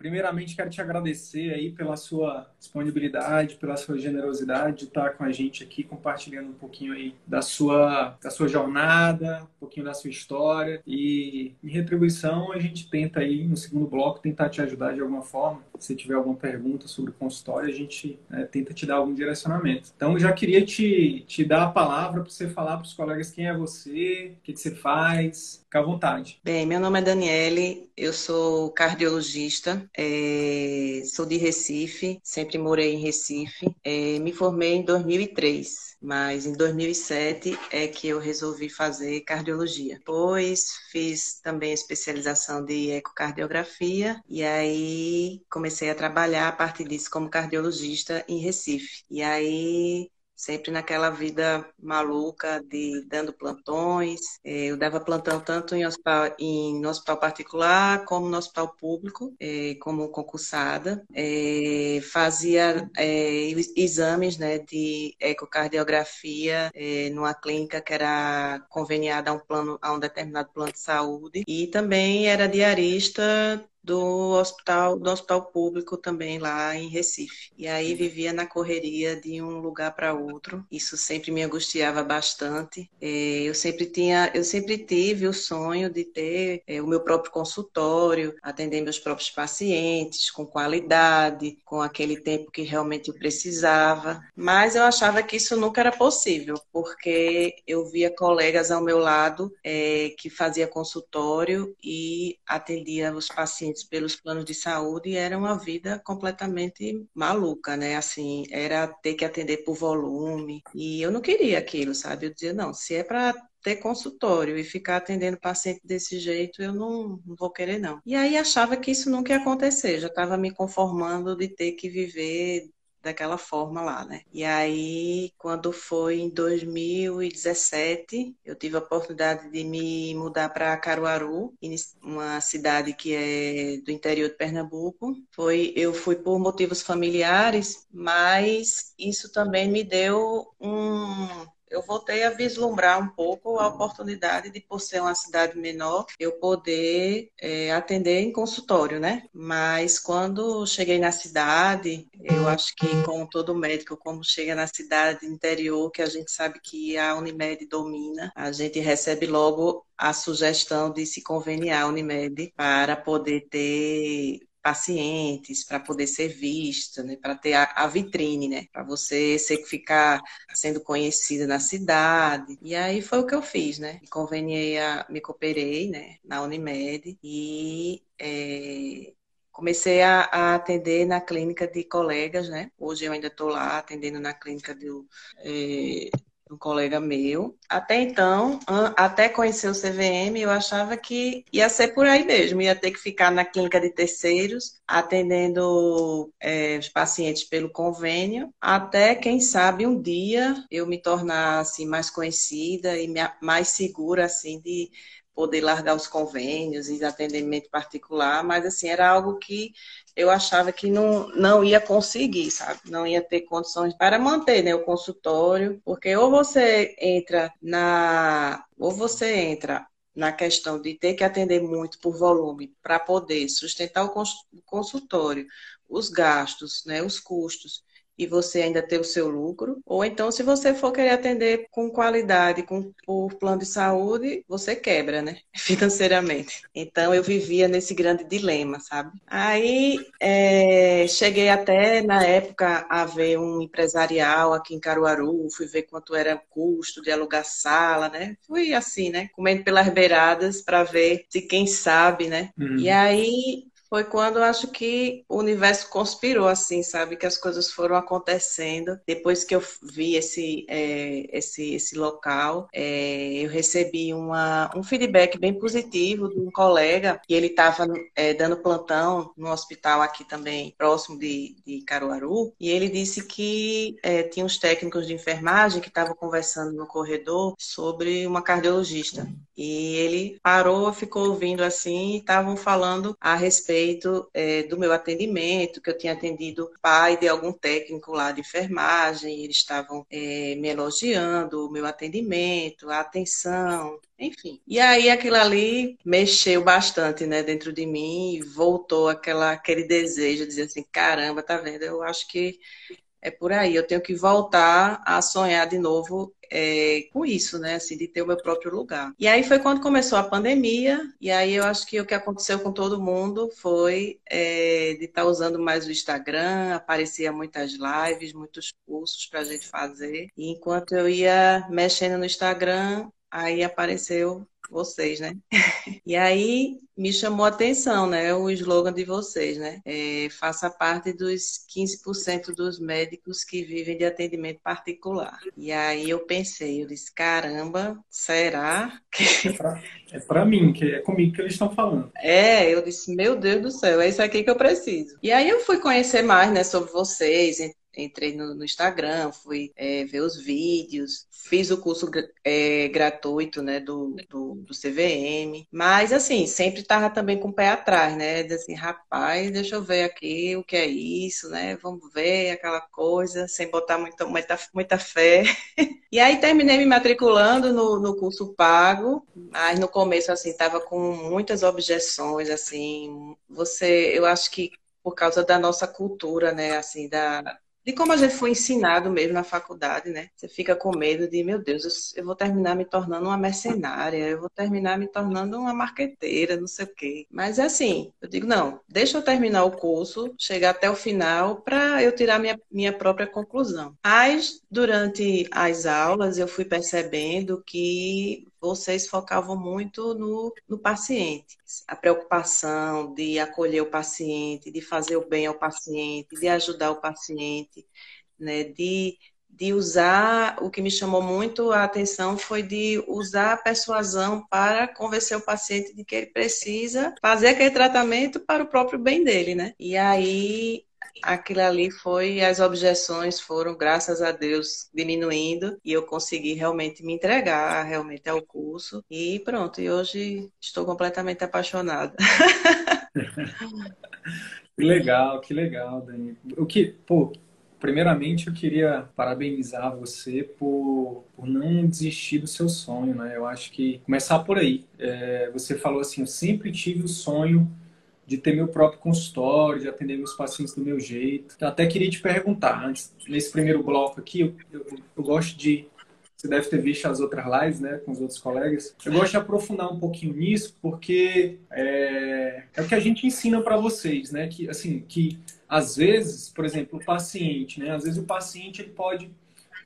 Primeiramente, quero te agradecer aí pela sua disponibilidade, pela sua generosidade de estar com a gente aqui, compartilhando um pouquinho aí da sua, da sua jornada, um pouquinho da sua história. E, em retribuição, a gente tenta aí, no segundo bloco, tentar te ajudar de alguma forma. Se tiver alguma pergunta sobre o consultório, a gente né, tenta te dar algum direcionamento. Então, já queria te, te dar a palavra para você falar para os colegas quem é você, o que, que você faz. Fica à vontade. Bem, meu nome é Daniele, eu sou cardiologista é, sou de Recife, sempre morei em Recife. É, me formei em 2003, mas em 2007 é que eu resolvi fazer cardiologia. Depois fiz também especialização de ecocardiografia e aí comecei a trabalhar a partir disso como cardiologista em Recife. E aí sempre naquela vida maluca de dando plantões. É, eu dava plantão tanto em hospital, em, hospital particular como no hospital público, é, como concursada. É, fazia exames né, de ecocardiografia numa clínica que era conveniada a um plano, a um determinado plano de saúde. E também era diarista do hospital, do hospital público também lá em Recife. E aí vivia na correria de um lugar para outro. Isso sempre me angustiava bastante. É, eu sempre tinha, eu sempre tive o sonho de ter é, o meu próprio consultório, atender meus próprios pacientes com qualidade, com aquele tempo que realmente eu precisava. Mas eu achava que isso nunca era possível, porque eu via colegas ao meu lado é, que fazia consultório e atendia os pacientes pacientes pelos planos de saúde era uma vida completamente maluca, né? Assim, era ter que atender por volume. E eu não queria aquilo, sabe? Eu dizia, não, se é para ter consultório e ficar atendendo paciente desse jeito, eu não, não, vou querer, não. E aí achava que isso nunca ia acontecer, já estava me conformando de ter que viver daquela forma lá, né? E aí, quando foi em 2017, eu tive a oportunidade de me mudar para Caruaru, uma cidade que é do interior de Pernambuco. Foi, eu fui por motivos familiares, mas isso também me deu um eu voltei a vislumbrar um pouco a oportunidade de, por ser uma cidade menor, eu poder é, atender em consultório, né? Mas quando cheguei na cidade, eu acho que como todo médico, como chega na cidade interior, que a gente sabe que a Unimed domina, a gente recebe logo a sugestão de se conveniar a Unimed para poder ter pacientes para poder ser vista, né, para ter a, a, vitrine, né, para você ser, ficar sendo conhecida na cidade. E aí foi o que eu fiz, né? Me conveniei a, me cooperei, né, na Unimed e é, comecei a, a, atender na clínica de colegas, né? Hoje eu ainda estou lá atendendo na clínica do é, um colega meu. Até então, até conhecer o CVM, eu achava que ia ser por aí mesmo, ia ter que ficar na clínica de terceiros, atendendo é, os pacientes pelo convênio, até, quem sabe, um dia eu me tornar assim, mais conhecida e mais segura assim, de poder largar os convênios e atendimento particular, mas assim, era algo que eu achava que não, não ia conseguir, sabe? Não ia ter condições para manter né, o consultório, porque ou você entra na. ou você entra na questão de ter que atender muito por volume para poder sustentar o consultório, os gastos, né, os custos e você ainda ter o seu lucro, ou então se você for querer atender com qualidade, com por plano de saúde, você quebra, né? Financeiramente. Então eu vivia nesse grande dilema, sabe? Aí é, cheguei até na época a ver um empresarial aqui em Caruaru, fui ver quanto era o custo de alugar sala, né? Fui assim, né? Comendo pelas beiradas para ver se quem sabe, né? Uhum. E aí foi quando eu acho que o universo conspirou, assim, sabe? Que as coisas foram acontecendo. Depois que eu vi esse, é, esse, esse local, é, eu recebi uma, um feedback bem positivo de um colega, e ele estava é, dando plantão no hospital aqui também, próximo de, de Caruaru, e ele disse que é, tinha uns técnicos de enfermagem que estavam conversando no corredor sobre uma cardiologista. E ele parou, ficou ouvindo assim, e estavam falando a respeito é, do meu atendimento, que eu tinha atendido pai de algum técnico lá de enfermagem, eles estavam é, me elogiando o meu atendimento, a atenção, enfim. E aí aquilo ali mexeu bastante, né, dentro de mim, e voltou aquela, aquele desejo de dizer assim, caramba, tá vendo? Eu acho que é por aí, eu tenho que voltar a sonhar de novo é, com isso, né? Assim, de ter o meu próprio lugar. E aí foi quando começou a pandemia, e aí eu acho que o que aconteceu com todo mundo foi é, de estar tá usando mais o Instagram, aparecia muitas lives, muitos cursos para a gente fazer. E enquanto eu ia mexendo no Instagram, aí apareceu vocês, né? e aí me chamou a atenção, né? O slogan de vocês, né? É, faça parte dos 15% dos médicos que vivem de atendimento particular. E aí eu pensei, eu disse, caramba, será que... É para é mim, que é comigo que eles estão falando. É, eu disse, meu Deus do céu, é isso aqui que eu preciso. E aí eu fui conhecer mais, né, sobre vocês, entrei no, no Instagram, fui é, ver os vídeos, fiz o curso é, gratuito, né, do, do, do, CVM, mas, assim, sempre tava também com o pé atrás, né, assim, rapaz, deixa eu ver aqui o que é isso, né, vamos ver aquela coisa, sem botar muita, muita, muita fé. e aí terminei me matriculando no, no curso pago, mas no começo, assim, tava com muitas objeções, assim, você, eu acho que por causa da nossa cultura, né, assim, da, de como a gente foi ensinado mesmo na faculdade, né? Você fica com medo de, meu Deus, eu vou terminar me tornando uma mercenária, eu vou terminar me tornando uma marqueteira, não sei o quê. Mas é assim, eu digo, não, deixa eu terminar o curso, chegar até o final, para eu tirar minha, minha própria conclusão. Mas, durante as aulas, eu fui percebendo que vocês focavam muito no, no paciente. A preocupação de acolher o paciente, de fazer o bem ao paciente, de ajudar o paciente, né? de, de usar, o que me chamou muito a atenção foi de usar a persuasão para convencer o paciente de que ele precisa fazer aquele tratamento para o próprio bem dele, né? E aí aquilo ali foi, as objeções foram, graças a Deus, diminuindo e eu consegui realmente me entregar realmente ao curso e pronto, e hoje estou completamente apaixonada. que legal, que legal, Dani. O que, pô, primeiramente eu queria parabenizar você por, por não desistir do seu sonho, né? Eu acho que começar por aí. É, você falou assim, eu sempre tive o sonho de ter meu próprio consultório, de atender meus pacientes do meu jeito. Eu até queria te perguntar, antes, nesse primeiro bloco aqui, eu, eu, eu gosto de você deve ter visto as outras lives, né, com os outros colegas. Eu gosto de aprofundar um pouquinho nisso, porque é, é o que a gente ensina para vocês, né, que assim, que às vezes, por exemplo, o paciente, né, às vezes o paciente ele pode,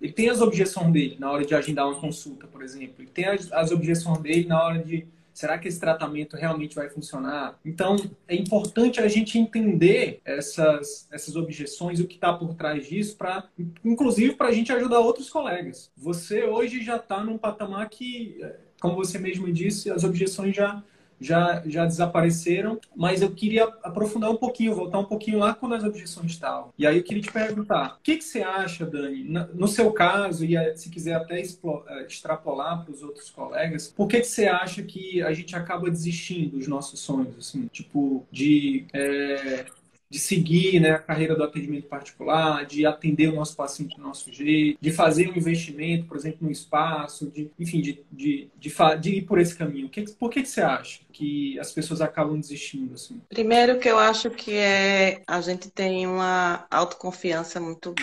ele tem as objeções dele na hora de agendar uma consulta, por exemplo, ele tem as, as objeções dele na hora de Será que esse tratamento realmente vai funcionar? Então, é importante a gente entender essas, essas objeções, o que está por trás disso, para, inclusive para a gente ajudar outros colegas. Você hoje já está num patamar que, como você mesmo disse, as objeções já já, já desapareceram, mas eu queria aprofundar um pouquinho, voltar um pouquinho lá quando as objeções estavam. E aí eu queria te perguntar, o que, que você acha, Dani, no seu caso, e se quiser até eh, extrapolar para os outros colegas, por que, que você acha que a gente acaba desistindo dos nossos sonhos, assim, tipo, de... É de seguir né, a carreira do atendimento particular, de atender o nosso paciente do nosso jeito, de fazer um investimento, por exemplo, no espaço, de, enfim, de, de, de, de ir por esse caminho. Que, por que, que você acha que as pessoas acabam desistindo? Assim? Primeiro que eu acho que é a gente tem uma autoconfiança muito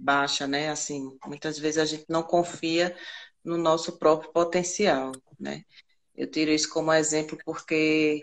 baixa, né? Assim, muitas vezes a gente não confia no nosso próprio potencial, né? Eu tiro isso como exemplo porque,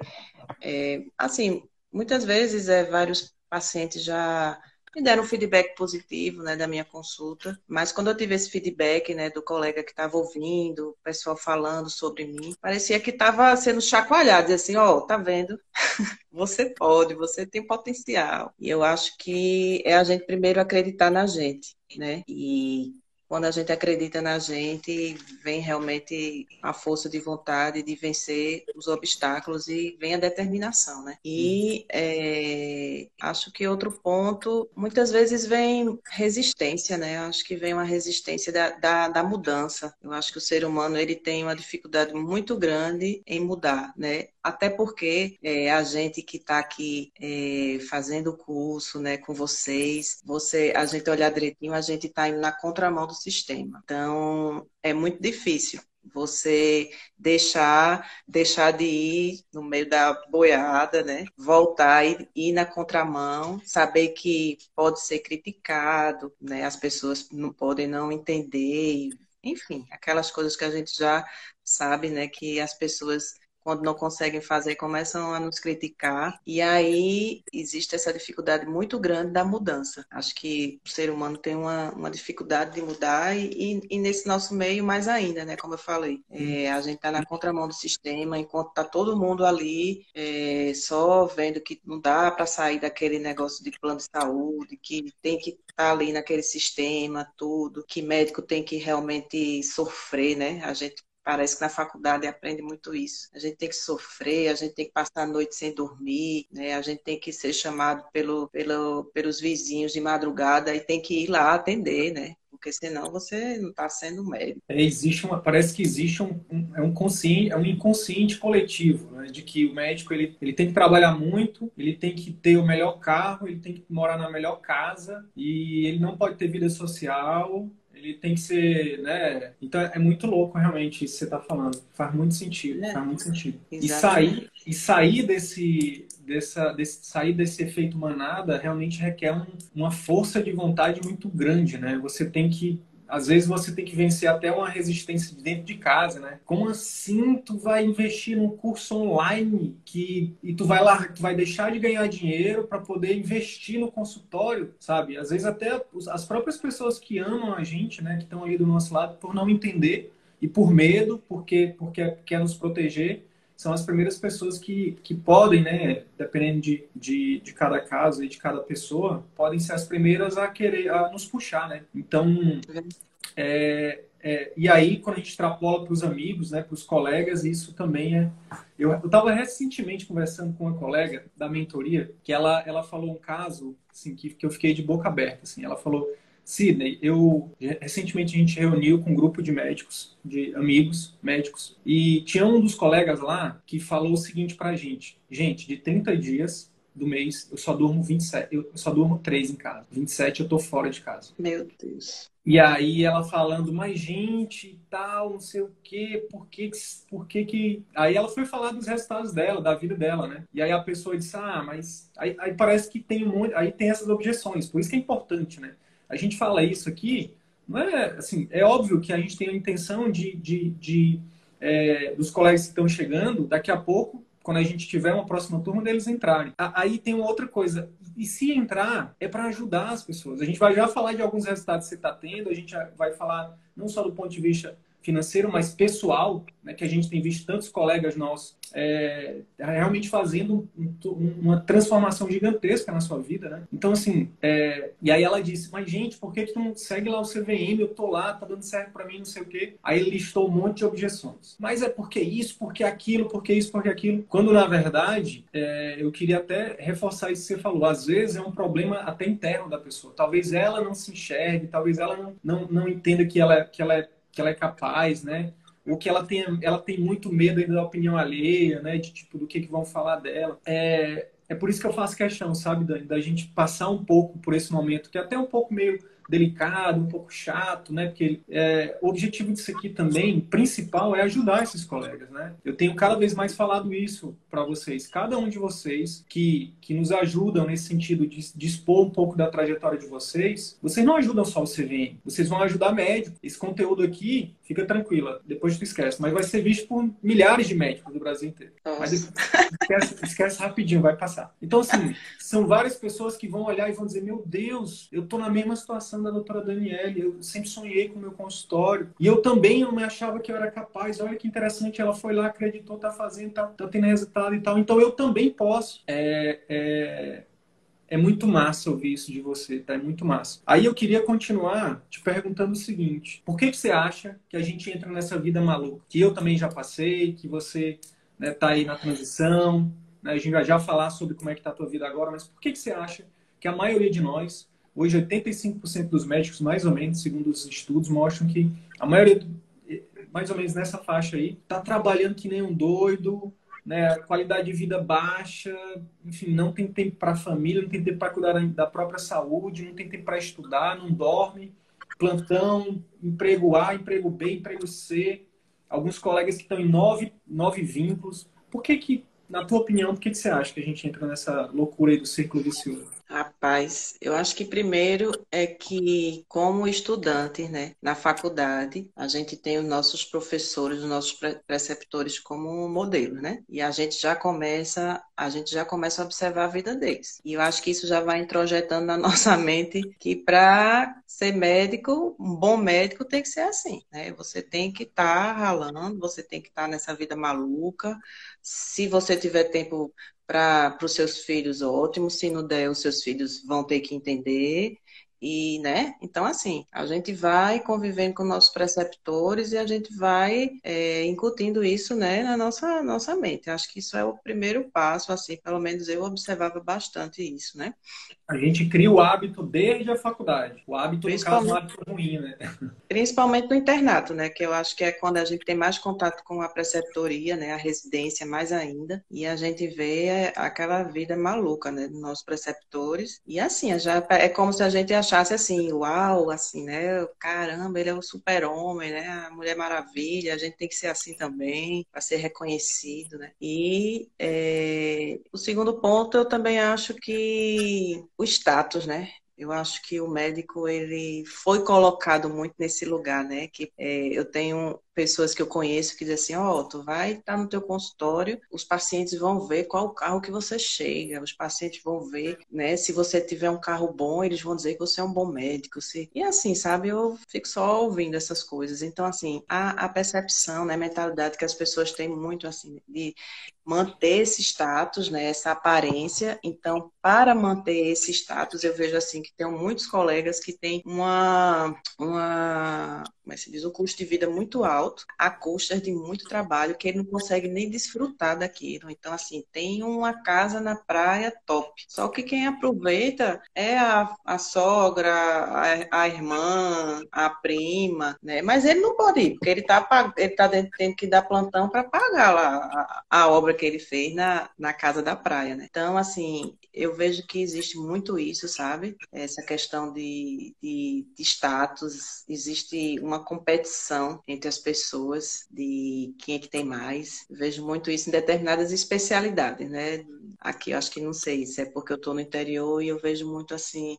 é, assim, muitas vezes é, vários pacientes já me deram um feedback positivo né, da minha consulta, mas quando eu tive esse feedback né, do colega que estava ouvindo, o pessoal falando sobre mim, parecia que estava sendo chacoalhado, assim, ó, oh, tá vendo? você pode, você tem potencial. E eu acho que é a gente primeiro acreditar na gente, né? E quando a gente acredita na gente, vem realmente a força de vontade de vencer os obstáculos e vem a determinação, né? E é, acho que outro ponto, muitas vezes vem resistência, né? Acho que vem uma resistência da, da, da mudança. Eu acho que o ser humano ele tem uma dificuldade muito grande em mudar, né? até porque é, a gente que está aqui é, fazendo o curso né, com vocês, você, a gente olhar direitinho, a gente está indo na contramão do sistema. Então, é muito difícil você deixar deixar de ir no meio da boiada, né? Voltar e ir na contramão, saber que pode ser criticado, né? As pessoas não podem não entender, enfim, aquelas coisas que a gente já sabe, né? Que as pessoas quando não conseguem fazer, começam a nos criticar. E aí existe essa dificuldade muito grande da mudança. Acho que o ser humano tem uma, uma dificuldade de mudar e, e, nesse nosso meio mais ainda, né? Como eu falei. É, a gente está na contramão do sistema, enquanto está todo mundo ali é, só vendo que não dá para sair daquele negócio de plano de saúde, que tem que estar tá ali naquele sistema, tudo, que médico tem que realmente sofrer, né? A gente Parece que na faculdade aprende muito isso. A gente tem que sofrer, a gente tem que passar a noite sem dormir, né? a gente tem que ser chamado pelo, pelo, pelos vizinhos de madrugada e tem que ir lá atender, né? porque senão você não está sendo médico. É, existe uma, parece que existe um, um, é um, consciente, é um inconsciente coletivo, né? de que o médico ele, ele tem que trabalhar muito, ele tem que ter o melhor carro, ele tem que morar na melhor casa e ele não pode ter vida social, ele tem que ser, né? Então é muito louco realmente isso que você está falando. Faz muito sentido, é. faz muito sentido. E sair, e sair desse, dessa, desse, sair desse efeito manada realmente requer um, uma força de vontade muito grande, né? Você tem que às vezes você tem que vencer até uma resistência de dentro de casa, né? Como assim tu vai investir num curso online que e tu vai lá, tu vai deixar de ganhar dinheiro para poder investir no consultório, sabe? Às vezes até as próprias pessoas que amam a gente, né, que estão ali do nosso lado por não entender e por medo, porque porque quer nos proteger, são as primeiras pessoas que, que podem, né, dependendo de, de, de cada caso e de cada pessoa, podem ser as primeiras a querer a nos puxar, né? Então, é, é, e aí, quando a gente extrapola para os amigos, né, para os colegas, isso também é. Eu estava recentemente conversando com uma colega da mentoria que ela, ela falou um caso assim, que, que eu fiquei de boca aberta. Assim, ela falou: Sidney, eu recentemente a gente reuniu com um grupo de médicos, de amigos médicos, e tinha um dos colegas lá que falou o seguinte pra gente: gente, de 30 dias do mês, eu só durmo 27, eu só durmo 3 em casa. 27 eu tô fora de casa. Meu Deus. E aí ela falando, mas gente e tal, não sei o quê, por que, por que que... Aí ela foi falar dos resultados dela, da vida dela, né? E aí a pessoa disse, ah, mas... Aí, aí parece que tem um monte... Aí tem essas objeções, por isso que é importante, né? A gente fala isso aqui, não é assim, é óbvio que a gente tem a intenção de, de, de é, dos colegas que estão chegando, daqui a pouco, quando a gente tiver uma próxima turma, deles entrarem. Aí tem uma outra coisa. E se entrar, é para ajudar as pessoas. A gente vai já falar de alguns resultados que você está tendo, a gente vai falar não só do ponto de vista financeiro, mas pessoal, né, que a gente tem visto tantos colegas nossos é, realmente fazendo um, uma transformação gigantesca na sua vida, né? Então, assim, é, e aí ela disse, mas gente, por que tu não segue lá o CVM? Eu tô lá, tá dando certo para mim, não sei o quê. Aí ele listou um monte de objeções. Mas é porque isso, porque aquilo, porque isso, porque aquilo. Quando, na verdade, é, eu queria até reforçar isso que você falou. Às vezes é um problema até interno da pessoa. Talvez ela não se enxergue, talvez ela não, não, não entenda que ela, que ela é que ela é capaz, né? Ou que ela tem, ela tem muito medo ainda da opinião alheia, né? De tipo, do que, que vão falar dela. É, é por isso que eu faço questão, sabe, da, da gente passar um pouco por esse momento, que é até um pouco meio delicado, um pouco chato, né? Porque é, o objetivo disso aqui também, principal, é ajudar esses colegas, né? Eu tenho cada vez mais falado isso para vocês. Cada um de vocês que, que nos ajudam nesse sentido de, de expor um pouco da trajetória de vocês, vocês não ajudam só o CVM, vocês vão ajudar médico. Esse conteúdo aqui, fica tranquila, depois tu esquece, mas vai ser visto por milhares de médicos do Brasil inteiro. Nossa. Mas esquece, esquece rapidinho, vai passar. Então, assim, são várias pessoas que vão olhar e vão dizer: Meu Deus, eu tô na mesma situação da doutora Daniele, eu sempre sonhei com o meu consultório. E eu também não me achava que eu era capaz. Olha que interessante, ela foi lá, acreditou, tá fazendo, tá, tá tendo resultado e tal. Então eu também posso. É, é, é muito massa ouvir isso de você, tá? É muito massa. Aí eu queria continuar te perguntando o seguinte: por que, que você acha que a gente entra nessa vida maluca? Que eu também já passei, que você né, tá aí na transição, né? a gente vai já falar sobre como é que tá a tua vida agora, mas por que, que você acha que a maioria de nós Hoje, 85% dos médicos, mais ou menos, segundo os estudos, mostram que a maioria, mais ou menos nessa faixa aí, está trabalhando que nem um doido, né? qualidade de vida baixa, enfim, não tem tempo para a família, não tem tempo para cuidar da própria saúde, não tem tempo para estudar, não dorme, plantão, emprego A, emprego B, emprego C. Alguns colegas que estão em nove, nove vínculos. Por que que, na tua opinião, por que, que você acha que a gente entra nessa loucura aí do círculo vicioso? Rapaz, eu acho que primeiro é que, como estudante, né, na faculdade, a gente tem os nossos professores, os nossos preceptores como modelo, né? E a gente já começa, a gente já começa a observar a vida deles. E eu acho que isso já vai introjetando na nossa mente que para ser médico, um bom médico tem que ser assim, né? Você tem que estar tá ralando, você tem que estar tá nessa vida maluca. Se você tiver tempo para os seus filhos, ótimo. Se não der, os seus filhos vão ter que entender. E, né? Então, assim, a gente vai convivendo com nossos preceptores e a gente vai é, incutindo isso, né, na nossa, nossa mente. Acho que isso é o primeiro passo, assim, pelo menos eu observava bastante isso, né? A gente cria o hábito desde a faculdade. O hábito, no caso, é um hábito ruim, né? Principalmente no internato, né? Que eu acho que é quando a gente tem mais contato com a preceptoria, né? A residência mais ainda. E a gente vê aquela vida maluca, né? Dos nossos preceptores. E assim, já é como se a gente achasse assim, uau, assim, né? Caramba, ele é o super-homem, né? A Mulher Maravilha, a gente tem que ser assim também, para ser reconhecido, né? E é... o segundo ponto, eu também acho que o status, né? Eu acho que o médico ele foi colocado muito nesse lugar, né? Que é, eu tenho pessoas que eu conheço que dizem assim, ó, oh, tu vai estar no teu consultório, os pacientes vão ver qual carro que você chega, os pacientes vão ver, né, se você tiver um carro bom, eles vão dizer que você é um bom médico, se... e assim, sabe, eu fico só ouvindo essas coisas, então assim, a, a percepção, né, a mentalidade que as pessoas têm muito, assim, de manter esse status, né, essa aparência, então, para manter esse status, eu vejo assim, que tem muitos colegas que têm uma, uma como é se diz, um custo de vida muito alto, a custas de muito trabalho, que ele não consegue nem desfrutar daquilo. Então, assim, tem uma casa na praia top. Só que quem aproveita é a, a sogra, a, a irmã, a prima, né? Mas ele não pode ir, porque ele está ele tá tendo que dar plantão para pagar lá a, a, obra que ele fez na, na casa da praia, né? Então, assim, eu vejo que existe muito isso, sabe? Essa questão de, de, de status, existe uma competição entre as pessoas de quem é que tem mais. Vejo muito isso em determinadas especialidades, né? Aqui eu acho que não sei se é porque eu estou no interior e eu vejo muito assim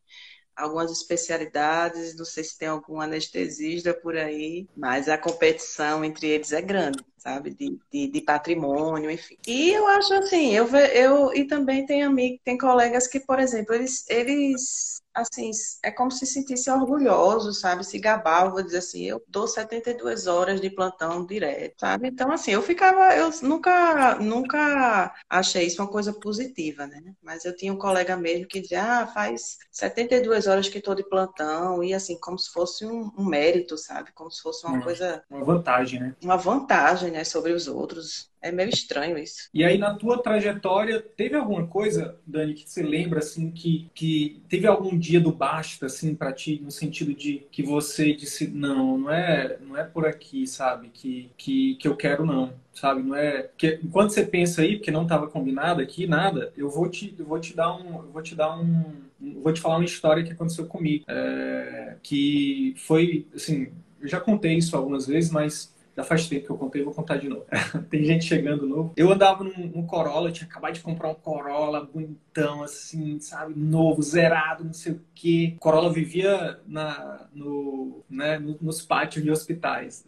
algumas especialidades, não sei se tem algum anestesista por aí, mas a competição entre eles é grande, sabe? De, de, de patrimônio, enfim. E eu acho assim, eu, eu e também tem amigos, tem colegas que, por exemplo, eles, eles assim, é como se sentisse orgulhoso, sabe? Se gabar, vou dizer assim, eu dou 72 horas de plantão direto, sabe? Então, assim, eu ficava, eu nunca, nunca achei isso uma coisa positiva, né? Mas eu tinha um colega mesmo que dizia, ah, faz 72 horas que estou de plantão, e assim, como se fosse um, um, mérito, sabe? Como se fosse uma, uma coisa... Uma vantagem, né? Uma vantagem, né, sobre os outros. É meio estranho isso. E aí, na tua trajetória, teve alguma coisa, Dani, que você lembra, assim, que, que teve algum dia do basta, assim, para ti, no sentido de que você disse, não, não é, não é por aqui, sabe, que, que, que eu quero, não, sabe, não é... que Enquanto você pensa aí, porque não estava combinado aqui, nada, eu vou te, eu vou te dar um... Eu vou te dar um... Vou te falar uma história que aconteceu comigo, é, que foi, assim, eu já contei isso algumas vezes, mas já faz tempo que eu contei, vou contar de novo. Tem gente chegando novo. Eu andava num, num Corolla, eu tinha acabado de comprar um Corolla bonitão, assim, sabe? Novo, zerado, não sei o quê. Corolla vivia na, no, né, nos pátios de hospitais.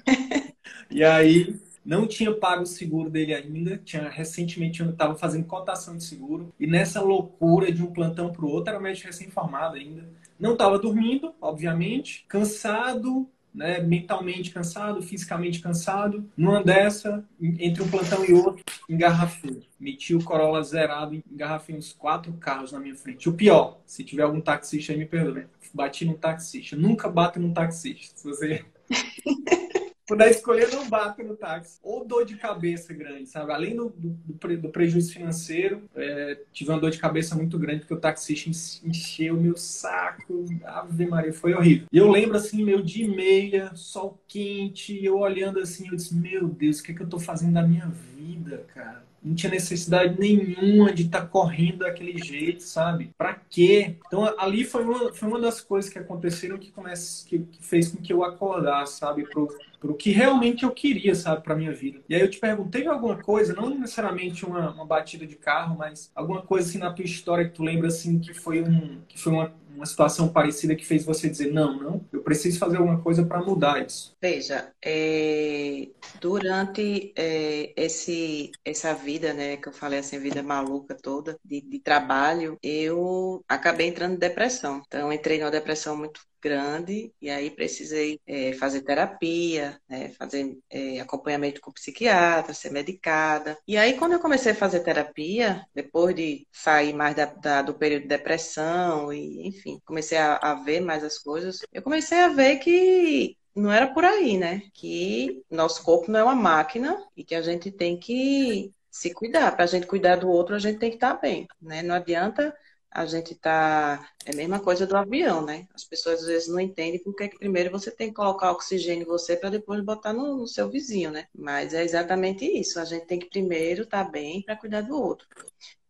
e aí, não tinha pago o seguro dele ainda, tinha recentemente estava fazendo cotação de seguro e nessa loucura de um plantão para o outro, era médico recém-formado ainda, não estava dormindo, obviamente, cansado, né, mentalmente cansado, fisicamente cansado. Numa dessa, entre um plantão e outro, engarrafei. Meti o Corolla zerado, engarrafei uns quatro carros na minha frente. O pior, se tiver algum taxista aí, me perdoe. Bati num taxista. Nunca bato num taxista. Se você puder escolher, não bato no táxi. Ou dor de cabeça grande, sabe? Além do, do, do prejuízo financeiro, é, tive uma dor de cabeça muito grande, porque o taxista encheu meu saco. Ave Maria, foi horrível. E eu lembro, assim, meu dia e meia, sol quente, eu olhando assim, eu disse, meu Deus, o que, é que eu tô fazendo da minha vida, cara? não tinha necessidade nenhuma de estar tá correndo daquele jeito, sabe? Para quê? Então ali foi uma, foi uma das coisas que aconteceram que, comece, que, que fez com que eu acordasse, sabe? Pro, pro que realmente eu queria, sabe, para minha vida. E aí eu te pergunto, teve alguma coisa, não necessariamente uma, uma batida de carro, mas alguma coisa assim na tua história que tu lembra assim que foi um que foi uma uma situação parecida que fez você dizer não, não, eu preciso fazer alguma coisa para mudar isso? Veja, é, durante é, esse essa vida, né, que eu falei assim, vida maluca toda de, de trabalho, eu acabei entrando em depressão. Então, entrei numa depressão muito grande e aí precisei é, fazer terapia, né, fazer é, acompanhamento com psiquiatra, ser medicada. E aí quando eu comecei a fazer terapia, depois de sair mais da, da, do período de depressão e enfim, comecei a, a ver mais as coisas, eu comecei a ver que não era por aí, né? Que nosso corpo não é uma máquina e que a gente tem que se cuidar. Para a gente cuidar do outro, a gente tem que estar bem, né? Não adianta a gente tá. É a mesma coisa do avião, né? As pessoas às vezes não entendem porque que primeiro você tem que colocar oxigênio em você para depois botar no, no, seu vizinho, né? Mas é exatamente isso. A gente tem que primeiro estar tá bem para cuidar do outro.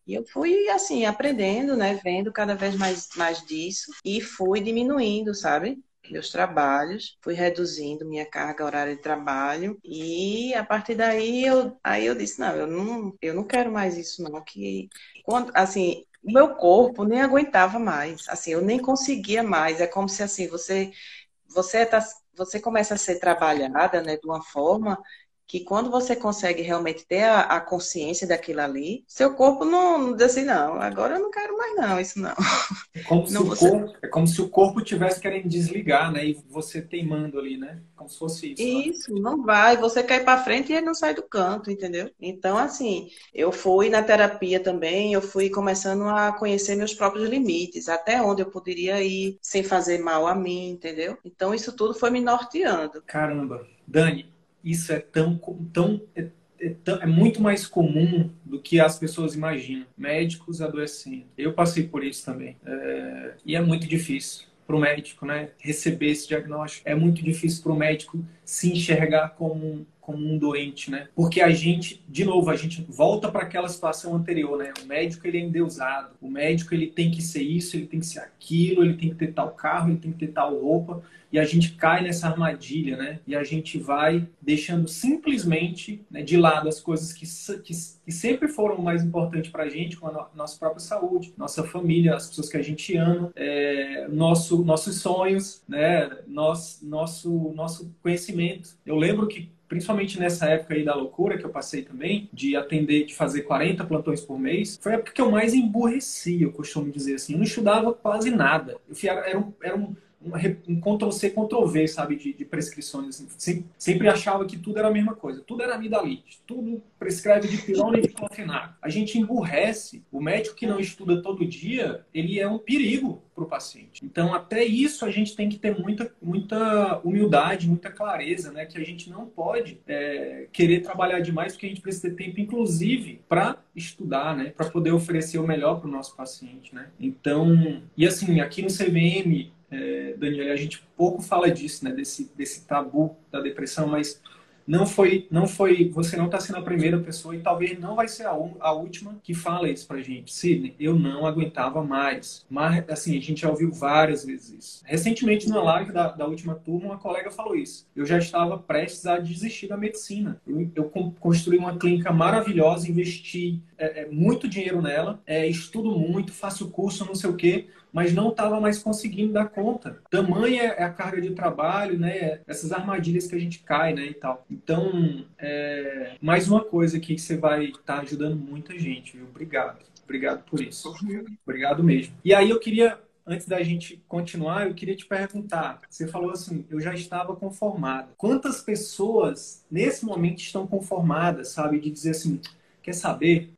E eu fui, assim, aprendendo, né? Vendo cada vez mais, mais disso e fui diminuindo, sabe? meus trabalhos, fui reduzindo minha carga horária de trabalho e a partir daí eu aí eu disse não, eu não eu não quero mais isso não que quando assim o meu corpo nem aguentava mais, assim, eu nem conseguia mais. É como se assim, você você tá, você começa a ser trabalhada, né, de uma forma que quando você consegue realmente ter a, a consciência daquilo ali, seu corpo não, não diz assim, não, agora eu não quero mais não, isso não. É como, não, se, você... o corpo, é como se o corpo tivesse querendo desligar, né? E você teimando ali, né? Como se fosse isso. Isso, né? não vai. Você cai para frente e ele não sai do canto, entendeu? Então, assim, eu fui na terapia também, eu fui começando a conhecer meus próprios limites, até onde eu poderia ir sem fazer mal a mim, entendeu? Então, isso tudo foi me norteando. Caramba. Dani, isso é tão, tão, é, é, é, muito mais comum do que as pessoas imaginam. Médicos adoecendo. Eu passei por isso também. É, e é muito difícil para o médico né, receber esse diagnóstico. É muito difícil para o médico se enxergar como como um doente, né? Porque a gente, de novo, a gente volta para aquela situação anterior, né? O médico ele é endeusado. O médico ele tem que ser isso, ele tem que ser aquilo, ele tem que ter tal carro, ele tem que ter tal roupa e a gente cai nessa armadilha, né? E a gente vai deixando simplesmente né, de lado as coisas que, que, que sempre foram mais importantes para a gente, como a nossa própria saúde, nossa família, as pessoas que a gente ama, é, nosso, nossos sonhos, né? Nosso, nosso, nosso conhecimento. Eu lembro que principalmente nessa época aí da loucura que eu passei também, de atender, de fazer 40 plantões por mês, foi a época que eu mais emburreci, eu costumo dizer assim. Eu não estudava quase nada. Eu era, era, um, era um um, Ctrl-C, Ctrl-V, sabe, de, de prescrições. Assim. Sempre, sempre, achava que tudo era a mesma coisa. Tudo era amidalite. Tudo prescreve de pirona e de clofenac. A gente emburrece. O médico que não estuda todo dia, ele é um perigo para o paciente. Então, até isso a gente tem que ter muita, muita humildade, muita clareza, né? Que a gente não pode é, querer trabalhar demais, porque a gente precisa ter tempo, inclusive, para estudar, né? Para poder oferecer o melhor para o nosso paciente, né? Então, e assim, aqui no CVM, é, Daniel, a gente pouco fala disso, né? Desse, desse tabu da depressão, mas não foi, não foi, você não está sendo a primeira pessoa e talvez não vai ser a, a última que fala isso pra gente. Sidney, eu não aguentava mais. Mas, assim, a gente já ouviu várias vezes isso. Recentemente, na live da, da última turma, uma colega falou isso. Eu já estava prestes a desistir da medicina. Eu, eu construí uma clínica maravilhosa, investi é, é, muito dinheiro nela, é, estudo muito, faço curso, não sei o quê, mas não estava mais conseguindo dar conta. Tamanha é a carga de trabalho, né? Essas armadilhas que a gente cai, né? E tal. Então, é... mais uma coisa aqui que você vai estar tá ajudando muita gente, viu? Obrigado. Obrigado por isso. Obrigado mesmo. E aí eu queria antes da gente continuar, eu queria te perguntar. Você falou assim, eu já estava conformada. Quantas pessoas nesse momento estão conformadas, sabe? De dizer assim, quer saber?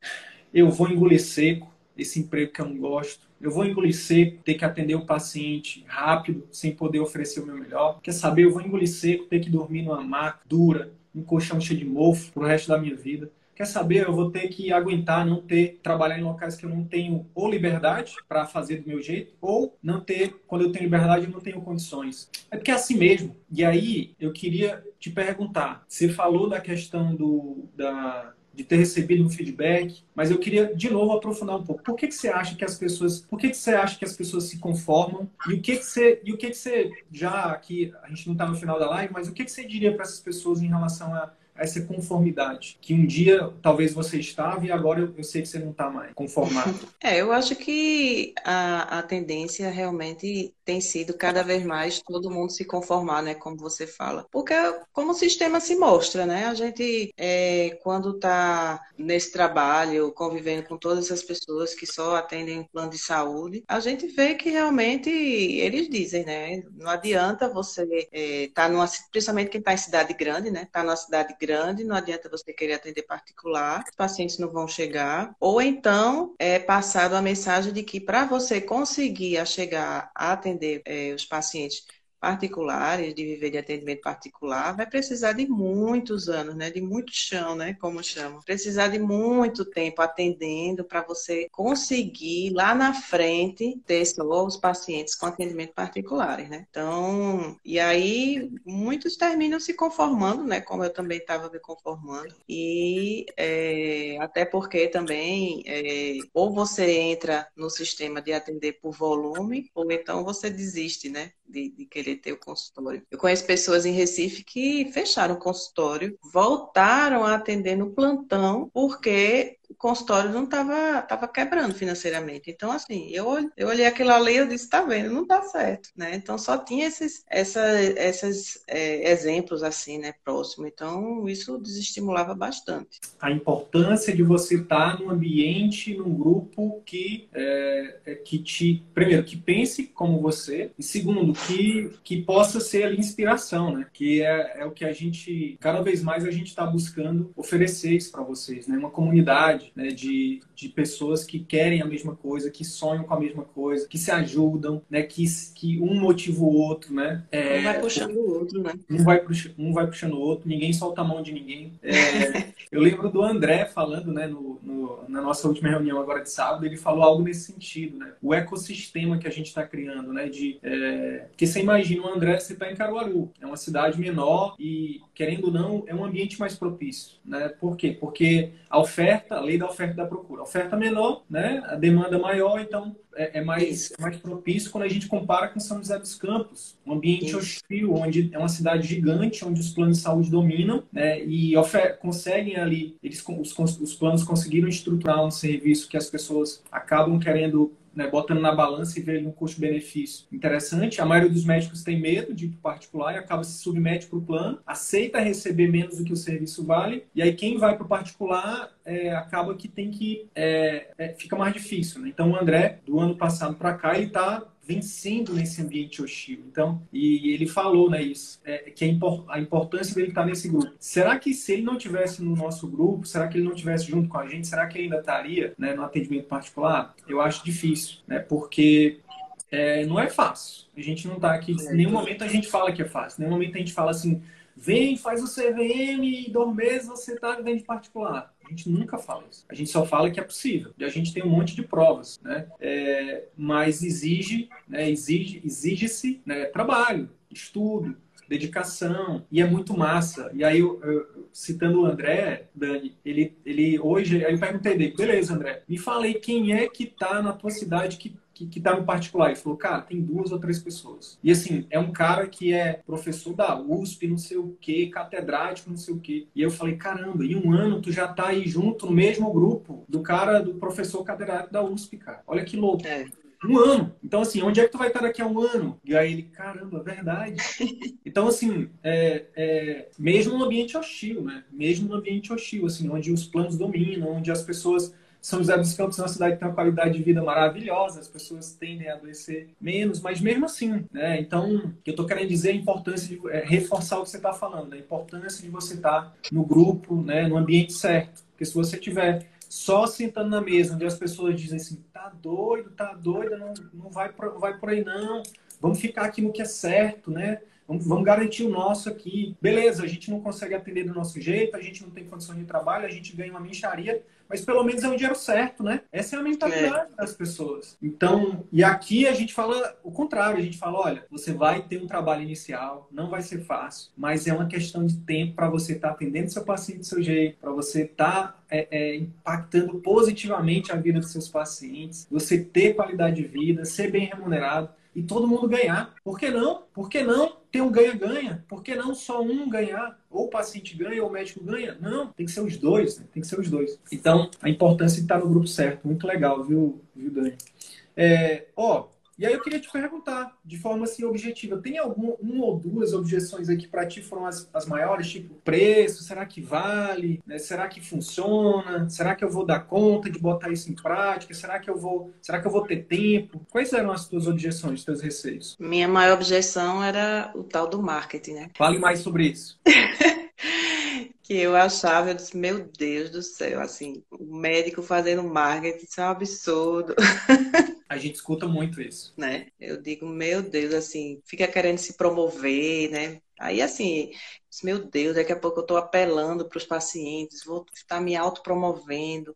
Eu vou engolir seco esse emprego que eu não gosto. Eu vou engolir seco, ter que atender o paciente rápido, sem poder oferecer o meu melhor. Quer saber? Eu vou engolir seco, ter que dormir numa maca dura, um colchão cheio de mofo pro resto da minha vida. Quer saber? Eu vou ter que aguentar não ter trabalhar em locais que eu não tenho ou liberdade para fazer do meu jeito, ou não ter, quando eu tenho liberdade, eu não tenho condições. É porque é assim mesmo. E aí eu queria te perguntar, você falou da questão do da de ter recebido um feedback, mas eu queria de novo aprofundar um pouco. Por que, que você acha que as pessoas, por que, que você acha que as pessoas se conformam? E o que que você, e o que que você já aqui a gente não está no final da live, mas o que que você diria para essas pessoas em relação a essa conformidade que um dia talvez você estava e agora eu, eu sei que você não está mais conformado. É, eu acho que a, a tendência realmente tem sido cada vez mais todo mundo se conformar, né, como você fala, porque como o sistema se mostra, né, a gente é, quando está nesse trabalho convivendo com todas essas pessoas que só atendem um plano de saúde, a gente vê que realmente eles dizem, né, não adianta você estar é, tá numa, principalmente quem está em cidade grande, né, está numa cidade grande, não adianta você querer atender particular, os pacientes não vão chegar. Ou então é passado a mensagem de que para você conseguir chegar a atender é, os pacientes particulares, de viver de atendimento particular, vai precisar de muitos anos, né? De muito chão, né? Como chamam. Precisar de muito tempo atendendo para você conseguir lá na frente ter os pacientes com atendimento particulares, né? Então, e aí muitos terminam se conformando, né? Como eu também estava me conformando. E é, até porque também é, ou você entra no sistema de atender por volume, ou então você desiste, né? De, de, querer ter o consultório. Eu conheço pessoas em Recife que fecharam o consultório, voltaram a atender no plantão, porque o consultório não estava tava quebrando financeiramente. Então, assim, eu, eu olhei aquilo ali e disse, tá vendo, não tá certo, né? Então, só tinha esses essa, esses é, exemplos, assim, né, próximo. Então, isso desestimulava bastante. A importância de você estar num ambiente, num grupo que, é, é, que te, primeiro, que pense como você, e segundo, que, que possa ser ali inspiração, né? Que é, é o que a gente, cada vez mais a gente está buscando oferecer isso para vocês, né? Uma comunidade comunidade, né, de, de pessoas que querem a mesma coisa, que sonham com a mesma coisa, que se ajudam, né, que, que um motiva o outro, né? É, um vai puxando o outro, né? Um vai, um vai puxando o outro, ninguém solta a mão de ninguém. É, eu lembro do André falando, né, no, no, na nossa última reunião agora de sábado, ele falou algo nesse sentido, né? O ecossistema que a gente está criando, né? De, é, porque você imagina o André, você está em Caruaru, é uma cidade menor e, querendo ou não, é um ambiente mais propício, né? Por quê? Porque a oferta, a lei da oferta e da procura. A oferta menor, né? A demanda maior, então é, é mais, é mais propício quando a gente compara com São José dos Campos, um ambiente Isso. hostil, onde é uma cidade gigante, onde os planos de saúde dominam, né? E conseguem ali, eles, os, os planos conseguiram estruturar um serviço que as pessoas acabam querendo né, botando na balança e vendo um custo-benefício interessante. A maioria dos médicos tem medo de ir para o particular e acaba se submete para o plano, aceita receber menos do que o serviço vale, e aí quem vai para o particular é, acaba que tem que. É, é, fica mais difícil. Né? Então, o André, do ano passado para cá, ele está vencendo nesse ambiente hostil. Então, e ele falou, né, isso, é, que a, a importância dele estar tá nesse grupo. Será que se ele não tivesse no nosso grupo, será que ele não tivesse junto com a gente, será que ele ainda estaria, né, no atendimento particular? Eu acho difícil, né, porque é, não é fácil. A gente não está aqui, em nenhum momento a gente fala que é fácil, em nenhum momento a gente fala assim, vem, faz o CVM e dois meses você está vivendo de particular. Gente nunca fala isso. A gente só fala que é possível. E a gente tem um monte de provas, né? É, mas exige, né, exige, exige-se né, trabalho, estudo, dedicação e é muito massa. E aí, eu, eu, citando o André, Dani, ele, ele hoje, aí eu perguntei dele, beleza, André, me falei quem é que tá na tua cidade que que, que tá no particular. Ele falou, cara, tem duas ou três pessoas. E assim, é um cara que é professor da USP, não sei o quê, catedrático, não sei o quê. E eu falei, caramba, em um ano tu já tá aí junto no mesmo grupo do cara, do professor catedrático da USP, cara. Olha que louco. É. Um ano. Então, assim, onde é que tu vai estar daqui a um ano? E aí ele, caramba, verdade. Então, assim, é, é, mesmo no ambiente hostil, né? Mesmo no ambiente hostil, assim, onde os planos dominam, onde as pessoas são José dos Campos é uma cidade que tem uma qualidade de vida maravilhosa, as pessoas tendem a adoecer menos, mas mesmo assim, né? Então, eu estou querendo dizer é a importância de é, reforçar o que você está falando, a importância de você estar tá no grupo, né? no ambiente certo. Porque se você tiver só sentando na mesa, onde as pessoas dizem assim, tá doido, tá doida, não, não vai, por, vai por aí não, vamos ficar aqui no que é certo, né? Vamos, vamos, garantir o nosso aqui. Beleza, a gente não consegue atender do nosso jeito, a gente não tem condições de trabalho, a gente ganha uma mincharia, mas pelo menos é um dinheiro certo, né? Essa é a mentalidade é. das pessoas. Então, e aqui a gente fala o contrário, a gente fala, olha, você vai ter um trabalho inicial, não vai ser fácil, mas é uma questão de tempo para você estar tá atendendo seu paciente do seu jeito, para você estar tá, é, é, impactando positivamente a vida dos seus pacientes, você ter qualidade de vida, ser bem remunerado e todo mundo ganhar. Por que não? Por que não ter um ganha-ganha? Por que não só um ganhar? Ou o paciente ganha ou o médico ganha? Não, tem que ser os dois, né? tem que ser os dois. Então, a importância de estar no grupo certo. Muito legal, viu, viu Dani? É, ó, e aí eu queria te perguntar, de forma assim objetiva, tem algum um ou duas objeções aqui para ti foram as, as maiores, tipo preço, será que vale? Né? Será que funciona? Será que eu vou dar conta de botar isso em prática? Será que eu vou, será que eu vou ter tempo? Quais eram as tuas objeções, os teus receios? Minha maior objeção era o tal do marketing, né? Fale mais sobre isso. que eu achava, eu disse, meu Deus do céu, assim, o médico fazendo marketing, isso é um absurdo. A gente escuta muito isso. Né? Eu digo, meu Deus, assim, fica querendo se promover, né? Aí, assim, meu Deus, daqui a pouco eu estou apelando para os pacientes, vou estar me autopromovendo,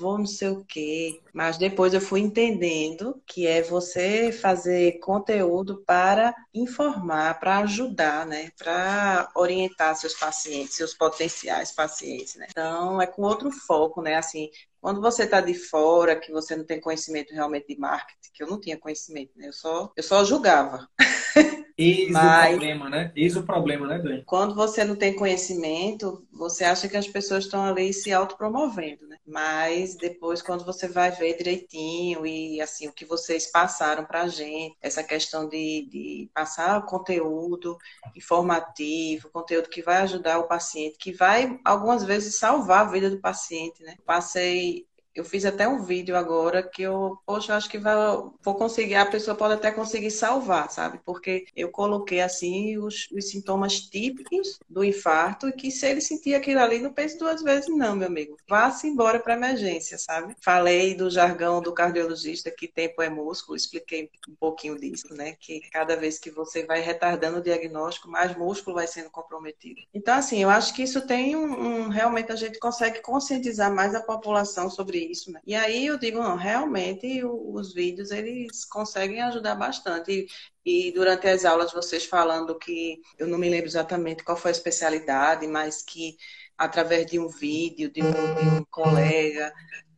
vou não sei o quê. Mas depois eu fui entendendo que é você fazer conteúdo para informar, para ajudar, né? Para orientar seus pacientes, seus potenciais pacientes, né? Então, é com outro foco, né? Assim, quando você está de fora, que você não tem conhecimento realmente de marketing, que eu não tinha conhecimento, né? Eu só, eu só julgava. Eis Mas, o problema, né? Eis o problema, né, Dani? Quando você não tem conhecimento, você acha que as pessoas estão ali se autopromovendo, né? Mas depois, quando você vai ver direitinho e, assim, o que vocês passaram pra gente, essa questão de, de passar conteúdo informativo, conteúdo que vai ajudar o paciente, que vai, algumas vezes, salvar a vida do paciente, né? Passei eu fiz até um vídeo agora que eu, poxa, acho que vai, vou conseguir, a pessoa pode até conseguir salvar, sabe? Porque eu coloquei assim os, os sintomas típicos do infarto e que se ele sentir aquilo ali, não pense duas vezes, não, meu amigo. Vá-se embora para emergência, sabe? Falei do jargão do cardiologista que tempo é músculo, expliquei um pouquinho disso, né? Que cada vez que você vai retardando o diagnóstico, mais músculo vai sendo comprometido. Então, assim, eu acho que isso tem um, um realmente a gente consegue conscientizar mais a população sobre isso, né? E aí eu digo, não, realmente os vídeos eles conseguem ajudar bastante. E, e durante as aulas vocês falando que eu não me lembro exatamente qual foi a especialidade, mas que através de um vídeo de um, de um colega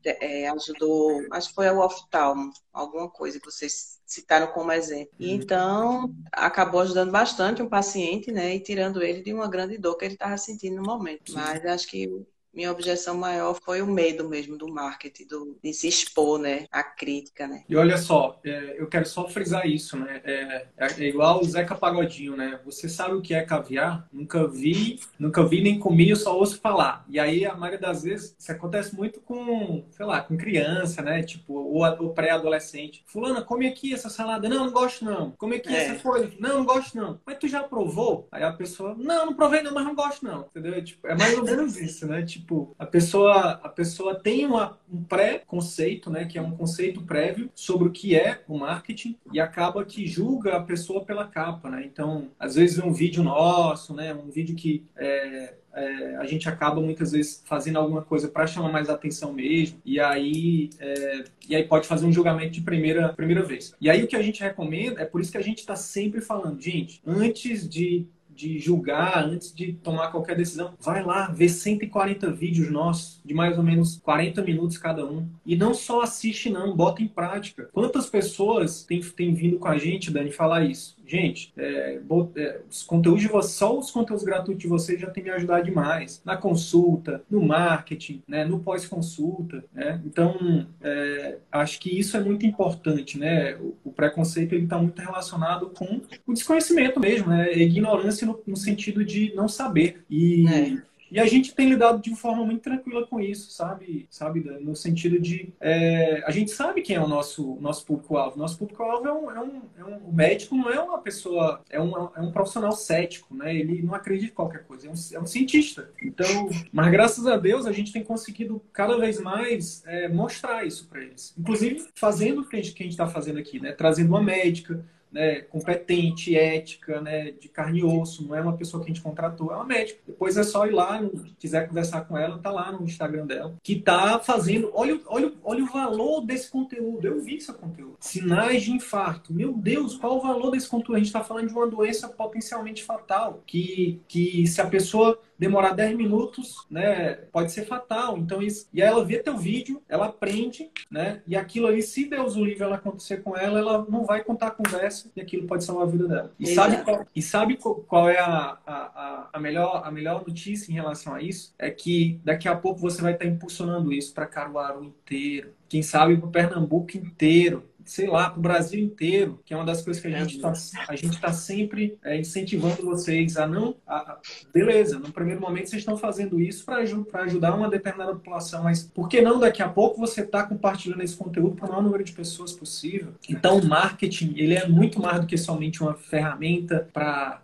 é, ajudou, acho que foi o oftalmo, alguma coisa que vocês citaram como exemplo. E uhum. então, acabou ajudando bastante um paciente, né, e tirando ele de uma grande dor que ele estava sentindo no momento. Mas acho que minha objeção maior foi o medo mesmo do marketing, do, de se expor, né? A crítica, né? E olha só, é, eu quero só frisar isso, né? É, é, igual o Zeca Pagodinho, né? Você sabe o que é caviar? Nunca vi, nunca vi nem comi, eu só ouço falar. E aí, a maioria das vezes, isso acontece muito com, sei lá, com criança, né? Tipo, ou, ou pré-adolescente. Fulana, come aqui essa salada. Não, não gosto não. Come aqui essa folha. Não, não gosto não. Mas tu já provou? Aí a pessoa, não, não provei não, mas não gosto não. Entendeu? Tipo, é mais ou menos isso, né? Tipo, tipo, a pessoa, a pessoa tem uma, um pré-conceito, né, que é um conceito prévio sobre o que é o marketing e acaba que julga a pessoa pela capa, né? Então, às vezes um vídeo nosso, né, um vídeo que é, é, a gente acaba muitas vezes fazendo alguma coisa para chamar mais atenção mesmo, e aí, é, e aí pode fazer um julgamento de primeira, primeira vez. E aí o que a gente recomenda, é por isso que a gente está sempre falando, gente, antes de de julgar, antes de tomar qualquer decisão, vai lá, vê 140 vídeos nossos, de mais ou menos 40 minutos cada um. E não só assiste, não, bota em prática. Quantas pessoas têm, têm vindo com a gente, Dani, falar isso? Gente, é, é, os conteúdos de vocês, só os conteúdos gratuitos de vocês já tem me ajudado demais. Na consulta, no marketing, né, no pós-consulta. Né? Então, é, acho que isso é muito importante. Né? O, o preconceito está muito relacionado com o desconhecimento mesmo, né? ignorância no, no sentido de não saber. E é. E a gente tem lidado de forma muito tranquila com isso, sabe? Sabe, no sentido de é, a gente sabe quem é o nosso nosso público-alvo. Nosso público-alvo é um, é, um, é um, o médico não é uma pessoa, é um, é um profissional cético, né? Ele não acredita em qualquer coisa, é um, é um cientista. Então, mas graças a Deus a gente tem conseguido cada vez mais é, mostrar isso para eles. Inclusive fazendo o que a gente está fazendo aqui, né? Trazendo uma médica, né, competente, ética, né, de carne e osso, não é uma pessoa que a gente contratou, é uma médica. Depois é só ir lá, se quiser conversar com ela, tá lá no Instagram dela, que tá fazendo, olha, olha, olha o valor desse conteúdo, eu vi esse conteúdo. Sinais de infarto, meu Deus, qual o valor desse conteúdo? A gente está falando de uma doença potencialmente fatal, que, que se a pessoa demorar 10 minutos, né, pode ser fatal. Então, isso, e aí ela vê teu vídeo, ela aprende, né, e aquilo ali, se Deus o livre ela acontecer com ela, ela não vai contar a conversa e aquilo pode salvar a vida dela. E sabe qual, e sabe qual é a, a, a, melhor, a melhor notícia em relação a isso? É que daqui a pouco você vai estar impulsionando isso para Caruaru inteiro, quem sabe para Pernambuco inteiro, sei lá, para o Brasil inteiro, que é uma das coisas que a gente está a gente tá sempre é, incentivando vocês a não. A, a, beleza, no primeiro momento vocês estão fazendo isso para ajudar uma determinada população, mas por que não daqui a pouco você está compartilhando esse conteúdo para o maior número de pessoas possível? Então, o marketing ele é muito mais do que somente uma ferramenta para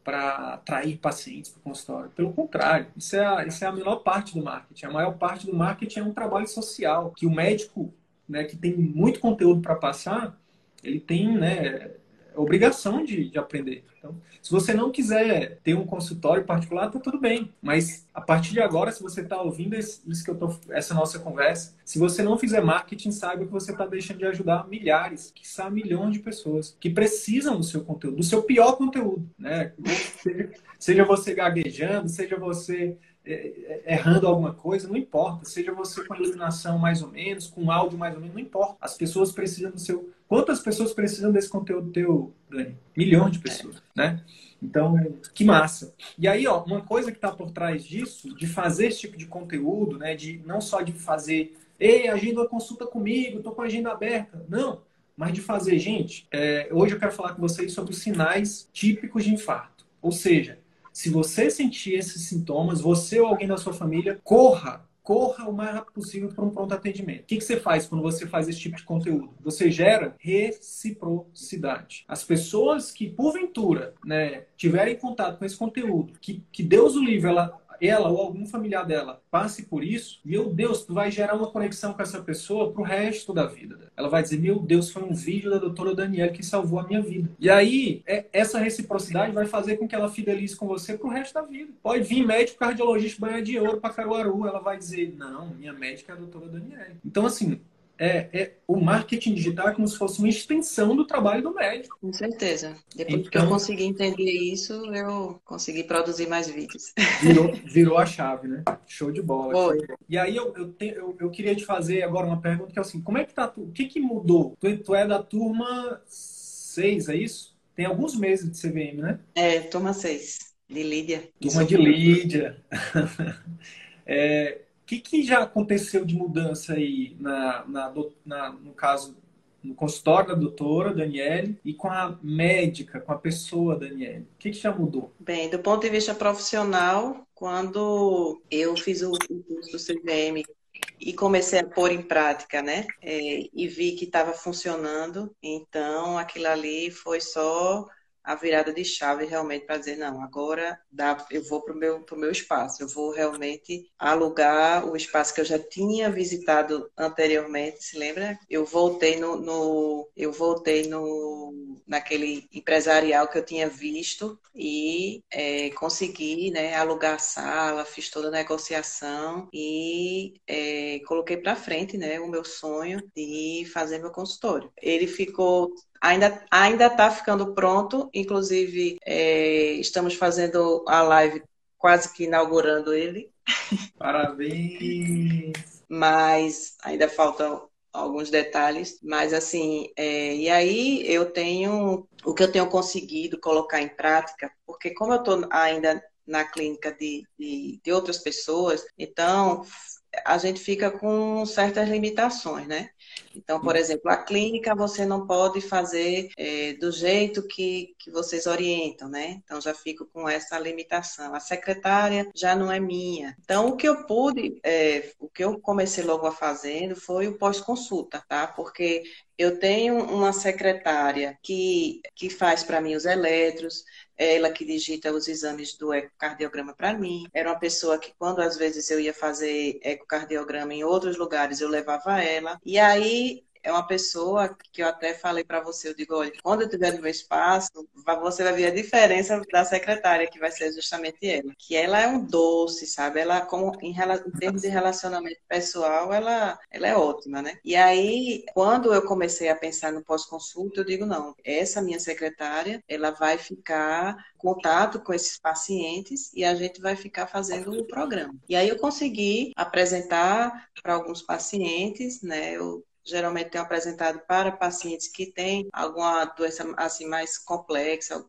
atrair pacientes para o consultório. Pelo contrário, isso é, a, isso é a menor parte do marketing. A maior parte do marketing é um trabalho social, que o médico né, que tem muito conteúdo para passar, ele tem né, obrigação de, de aprender. Então, se você não quiser ter um consultório particular, tá tudo bem. Mas a partir de agora, se você está ouvindo isso que eu tô, essa nossa conversa, se você não fizer marketing, saiba que você está deixando de ajudar milhares, são milhões de pessoas que precisam do seu conteúdo, do seu pior conteúdo, né? Seja, seja você gaguejando, seja você errando alguma coisa, não importa. Seja você com iluminação mais ou menos, com áudio mais ou menos, não importa. As pessoas precisam do seu. Quantas pessoas precisam desse conteúdo teu, Dani? Milhões de pessoas, né? Então, que massa. E aí, ó, uma coisa que está por trás disso, de fazer esse tipo de conteúdo, né? De não só de fazer, ei, agenda uma consulta comigo, tô com a agenda aberta. Não, mas de fazer, gente, é, hoje eu quero falar com vocês sobre os sinais típicos de infarto. Ou seja, se você sentir esses sintomas, você ou alguém da sua família, corra corra o mais rápido possível para um pronto atendimento. O que, que, você faz quando você faz esse tipo de conteúdo? Você gera reciprocidade. As pessoas que, porventura, né, tiverem contato com esse conteúdo, que, que Deus o livre, ela ela ou algum familiar dela passe por isso, meu Deus, tu vai gerar uma conexão com essa pessoa pro resto da vida. Ela vai dizer, meu Deus, foi um vídeo da doutora Daniela que salvou a minha vida. E aí, é, essa reciprocidade vai fazer com que ela fidelize com você pro resto da vida. Pode vir médico cardiologista banhar de ouro para Caruaru, ela vai dizer, não, minha médica é a doutora Daniela. Então, assim, é, é, o marketing digital é como se fosse uma extensão do trabalho do médico. Com certeza. Depois então, que eu então consegui entender isso, eu consegui produzir mais vídeos. Virou, virou a chave, né? Show de bola. Foi. E aí eu, eu, te, eu, eu, queria te fazer agora uma pergunta que é assim, como é que tá tu? O que, que mudou? Tu, tu é da turma 6, é isso? Tem alguns meses de CVM, né? É, turma 6, de Lídia. Turma de Lídia. é, que, que já aconteceu de mudança aí na, na, na, no caso no consultório da doutora Daniele e com a médica, com a pessoa Daniele? O que, que já mudou? Bem, do ponto de vista profissional, quando eu fiz o curso do CVM e comecei a pôr em prática, né? É, e vi que estava funcionando, então aquilo ali foi só a virada de chave realmente para dizer, não, agora dá, eu vou para o meu, pro meu espaço, eu vou realmente alugar o espaço que eu já tinha visitado anteriormente, se lembra? Eu voltei no, no eu voltei no, naquele empresarial que eu tinha visto e é, consegui né, alugar a sala, fiz toda a negociação e é, coloquei para frente né, o meu sonho de fazer meu consultório. Ele ficou Ainda ainda está ficando pronto, inclusive é, estamos fazendo a live quase que inaugurando ele. Parabéns! Mas ainda faltam alguns detalhes, mas assim, é, e aí eu tenho o que eu tenho conseguido colocar em prática, porque como eu estou ainda na clínica de, de, de outras pessoas, então a gente fica com certas limitações, né? Então, por exemplo, a clínica você não pode fazer é, do jeito que, que vocês orientam, né? Então, já fico com essa limitação. A secretária já não é minha. Então, o que eu pude, é, o que eu comecei logo a fazendo foi o pós-consulta, tá? Porque eu tenho uma secretária que, que faz para mim os eletros, ela que digita os exames do ecocardiograma para mim. Era uma pessoa que, quando às vezes eu ia fazer ecocardiograma em outros lugares, eu levava ela. E aí é uma pessoa que eu até falei para você, eu digo, olha, quando eu tiver no meu espaço, você vai ver a diferença da secretária, que vai ser justamente ela. Que ela é um doce, sabe? Ela, como em, em termos de relacionamento pessoal, ela, ela é ótima, né? E aí, quando eu comecei a pensar no pós-consulta, eu digo, não, essa minha secretária, ela vai ficar em contato com esses pacientes e a gente vai ficar fazendo o programa. E aí eu consegui apresentar para alguns pacientes, né? Eu geralmente tenho apresentado para pacientes que têm alguma doença assim mais complexa,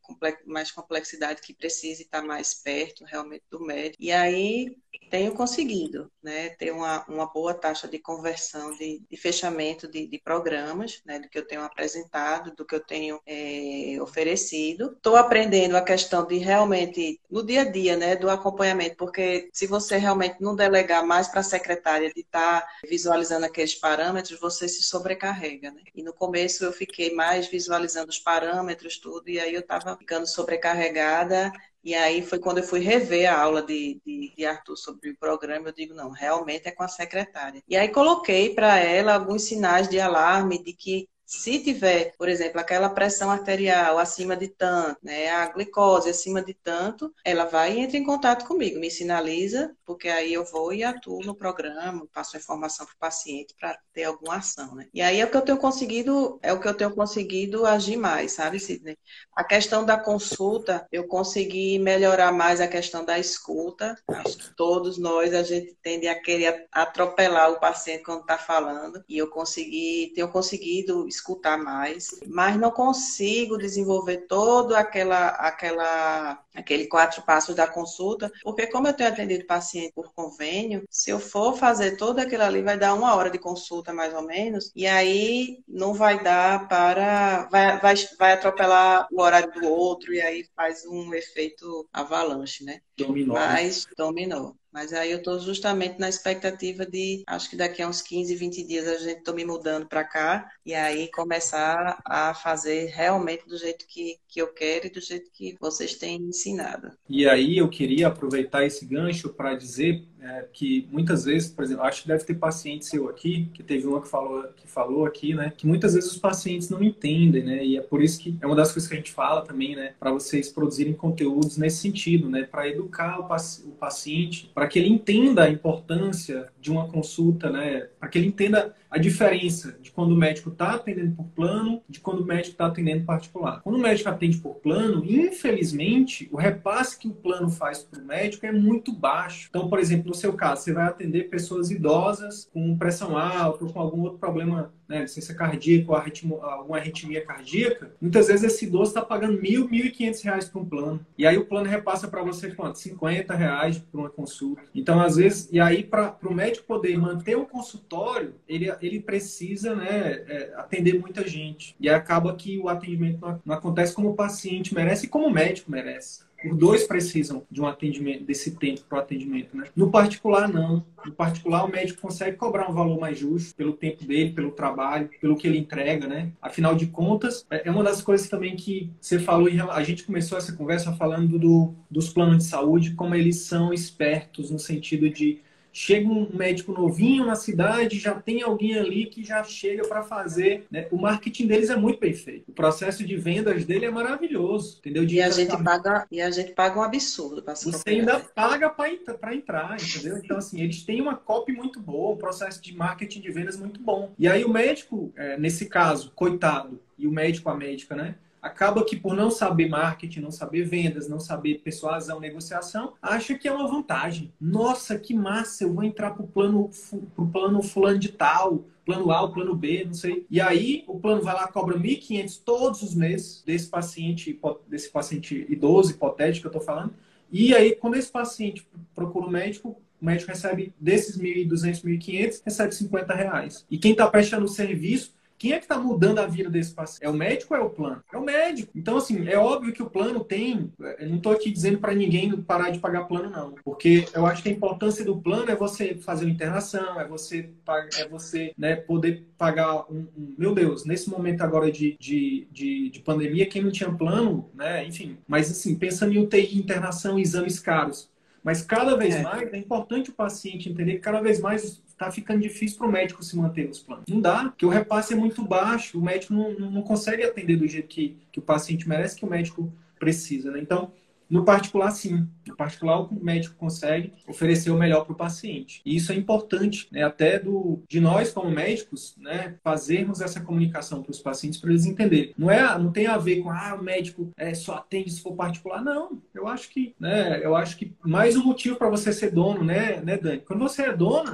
mais complexidade que precise estar mais perto realmente do médico. E aí tenho conseguido né, ter uma, uma boa taxa de conversão, de, de fechamento de, de, programas, né, do que eu tenho apresentado, do que eu tenho é, oferecido. Estou aprendendo a questão de realmente, no dia a dia, né, do acompanhamento, porque se você realmente não delegar mais para a secretária de estar tá visualizando aqueles parâmetros, você se sobrecarrega. Né? E no começo eu fiquei mais visualizando os parâmetros, tudo, e aí eu estava ficando sobrecarregada e aí foi quando eu fui rever a aula de, de, de, Arthur sobre o programa, eu digo, não, realmente é com a secretária. E aí coloquei para ela alguns sinais de alarme de que se tiver, por exemplo, aquela pressão arterial acima de tanto, né, a glicose acima de tanto, ela vai e entra em contato comigo, me sinaliza, porque aí eu vou e atuo no programa, passo a informação para o paciente para ter alguma ação, né? E aí é o que eu tenho conseguido, é o que eu tenho conseguido agir mais, sabe, Sidney? A questão da consulta, eu consegui melhorar mais a questão da escuta. Acho que todos nós a gente tende a querer atropelar o paciente quando está falando, e eu consegui, tenho conseguido escutar mais, mas não consigo desenvolver todo aquela, aquela, aquele quatro passos da consulta, porque como eu tenho atendido paciente por convênio, se eu for fazer todo aquilo ali, vai dar uma hora de consulta mais ou menos, e aí não vai dar para, vai, vai, vai atropelar o horário do outro, e aí faz um efeito avalanche, né? Dominou. Mas dominou. Mas aí eu estou justamente na expectativa de, acho que daqui a uns 15, 20 dias a gente estou me mudando para cá e aí começar a fazer realmente do jeito que, que eu quero e do jeito que vocês têm ensinado. E aí eu queria aproveitar esse gancho para dizer é, que muitas vezes, por exemplo, acho que deve ter paciente seu aqui, que teve uma que falou, que falou aqui, né, que muitas vezes os pacientes não entendem, né, e é por isso que é uma das coisas que a gente fala também, né, para vocês produzirem conteúdos nesse sentido, né, para educar o, paci o paciente, para que ele entenda a importância de uma consulta, né, para que ele entenda a diferença de quando o médico está atendendo por plano, de quando o médico está atendendo particular. Quando o médico atende por plano, infelizmente, o repasse que o plano faz para o médico é muito baixo. Então, por exemplo, no seu caso, você vai atender pessoas idosas com pressão alta ou com algum outro problema, né, licença cardíaca ou alguma arritmia cardíaca. Muitas vezes esse idoso está pagando mil, mil e quinhentos reais para um plano. E aí o plano repassa para você quanto? 50 reais por uma consulta. Então, às vezes, e aí para o médico poder manter o consultório, ele, ele precisa né, é, atender muita gente. E acaba que o atendimento não, não acontece como o paciente merece e como o médico merece. Os dois precisam de um atendimento, desse tempo para o atendimento. Né? No particular, não. No particular, o médico consegue cobrar um valor mais justo pelo tempo dele, pelo trabalho, pelo que ele entrega, né? Afinal de contas, é, é uma das coisas também que você falou, a gente começou essa conversa falando do, dos planos de saúde, como eles são espertos no sentido de chega um médico novinho na cidade, já tem alguém ali que já chega para fazer. Né? O marketing deles é muito bem feito. O processo de vendas dele é maravilhoso, entendeu? De e a gente paga e a gente paga um absurdo para Você ainda paga para entrar, entendeu? Então assim, eles têm uma copy muito boa, um processo de marketing de vendas muito bom. E aí o médico, é, nesse caso, coitado, e o médico a médica, né? Acaba que por não saber marketing, não saber vendas, não saber persuasão, negociação, acha que é uma vantagem. Nossa, que massa, eu vou entrar pro plano pro plano fulano de tal, plano A, o plano B, não sei. E aí o plano vai lá cobra 1.500 todos os meses desse paciente, desse paciente idoso hipotético que eu tô falando. E aí quando esse paciente procura o médico, o médico recebe desses 1.200, 1.500, recebe 50 reais. E quem está prestando o serviço quem é que está mudando a vida desse paciente? É o médico ou é o plano? É o médico. Então, assim, é óbvio que o plano tem. Eu não estou aqui dizendo para ninguém parar de pagar plano, não. Porque eu acho que a importância do plano é você fazer uma internação, é você, é você né, poder pagar um, um, Meu Deus, nesse momento agora de, de, de, de pandemia, quem não tinha plano, né? Enfim. Mas, assim, pensando em UTI, internação, exames caros. Mas cada vez é. mais é importante o paciente entender que cada vez mais está ficando difícil para o médico se manter nos planos. Não dá, porque o repasse é muito baixo, o médico não, não consegue atender do jeito que, que o paciente merece, que o médico precisa. Né? Então, no particular, sim. No particular, o médico consegue oferecer o melhor para o paciente. E isso é importante, né? até do, de nós, como médicos, né? fazermos essa comunicação para os pacientes para eles entenderem. Não, é, não tem a ver com, ah, o médico é, só atende se for particular. Não, eu acho que, né? eu acho que mais um motivo para você ser dono, né, né, Dani? Quando você é dono,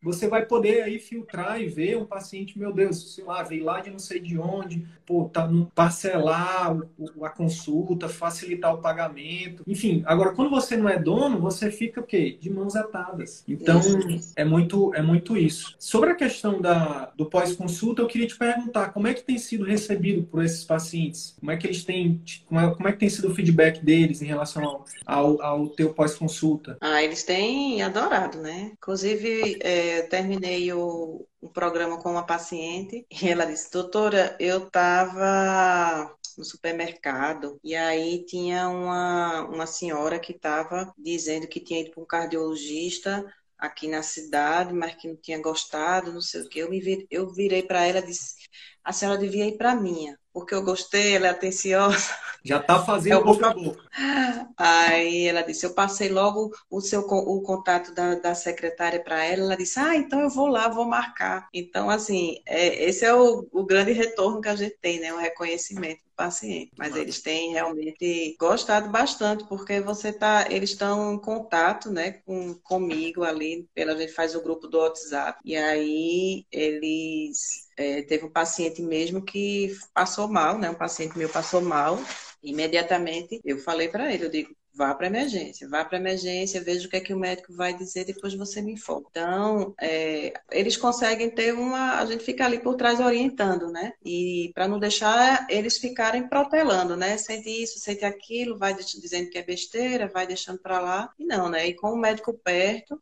você vai poder aí filtrar e ver um paciente, meu Deus, sei lá, veio lá de não sei de onde, pô, tá parcelar o, a consulta, facilitar o pagamento. Enfim, agora quando você não é dono, você fica o quê? De mãos atadas. Então, é muito é muito isso. Sobre a questão da, do pós-consulta, eu queria te perguntar, como é que tem sido recebido por esses pacientes? Como é que eles têm, como é, como é que tem sido o feedback deles em relação ao, ao, ao teu pós-consulta? Ah, eles têm adorado, né? Inclusive, é terminei o, o programa com uma paciente e ela disse, doutora, eu estava no supermercado e aí tinha uma, uma senhora que estava dizendo que tinha ido para um cardiologista aqui na cidade, mas que não tinha gostado, não sei o que. Eu, me eu virei para ela e disse, a senhora devia ir para minha porque eu gostei, ela é atenciosa. Já está fazendo boca a boca. Aí ela disse, eu passei logo o seu o contato da, da secretária para ela, ela disse, ah, então eu vou lá, vou marcar. Então, assim, é, esse é o, o grande retorno que a gente tem, né? O reconhecimento do paciente. Mas Mas eles têm realmente gostado bastante, porque você tá, eles estão em contato, né, com, comigo ali, pela gente faz o grupo do WhatsApp. E aí eles é, teve um paciente mesmo que passou mal, né? Um paciente meu passou mal. Imediatamente eu falei para ele, eu digo, vá para emergência, vá para emergência, veja o que é que o médico vai dizer, depois você me informa. Então, é, eles conseguem ter uma, a gente fica ali por trás orientando, né? E para não deixar eles ficarem protelando, né? Sente isso, sente aquilo, vai dizendo que é besteira, vai deixando para lá. E não, né? E com o médico perto,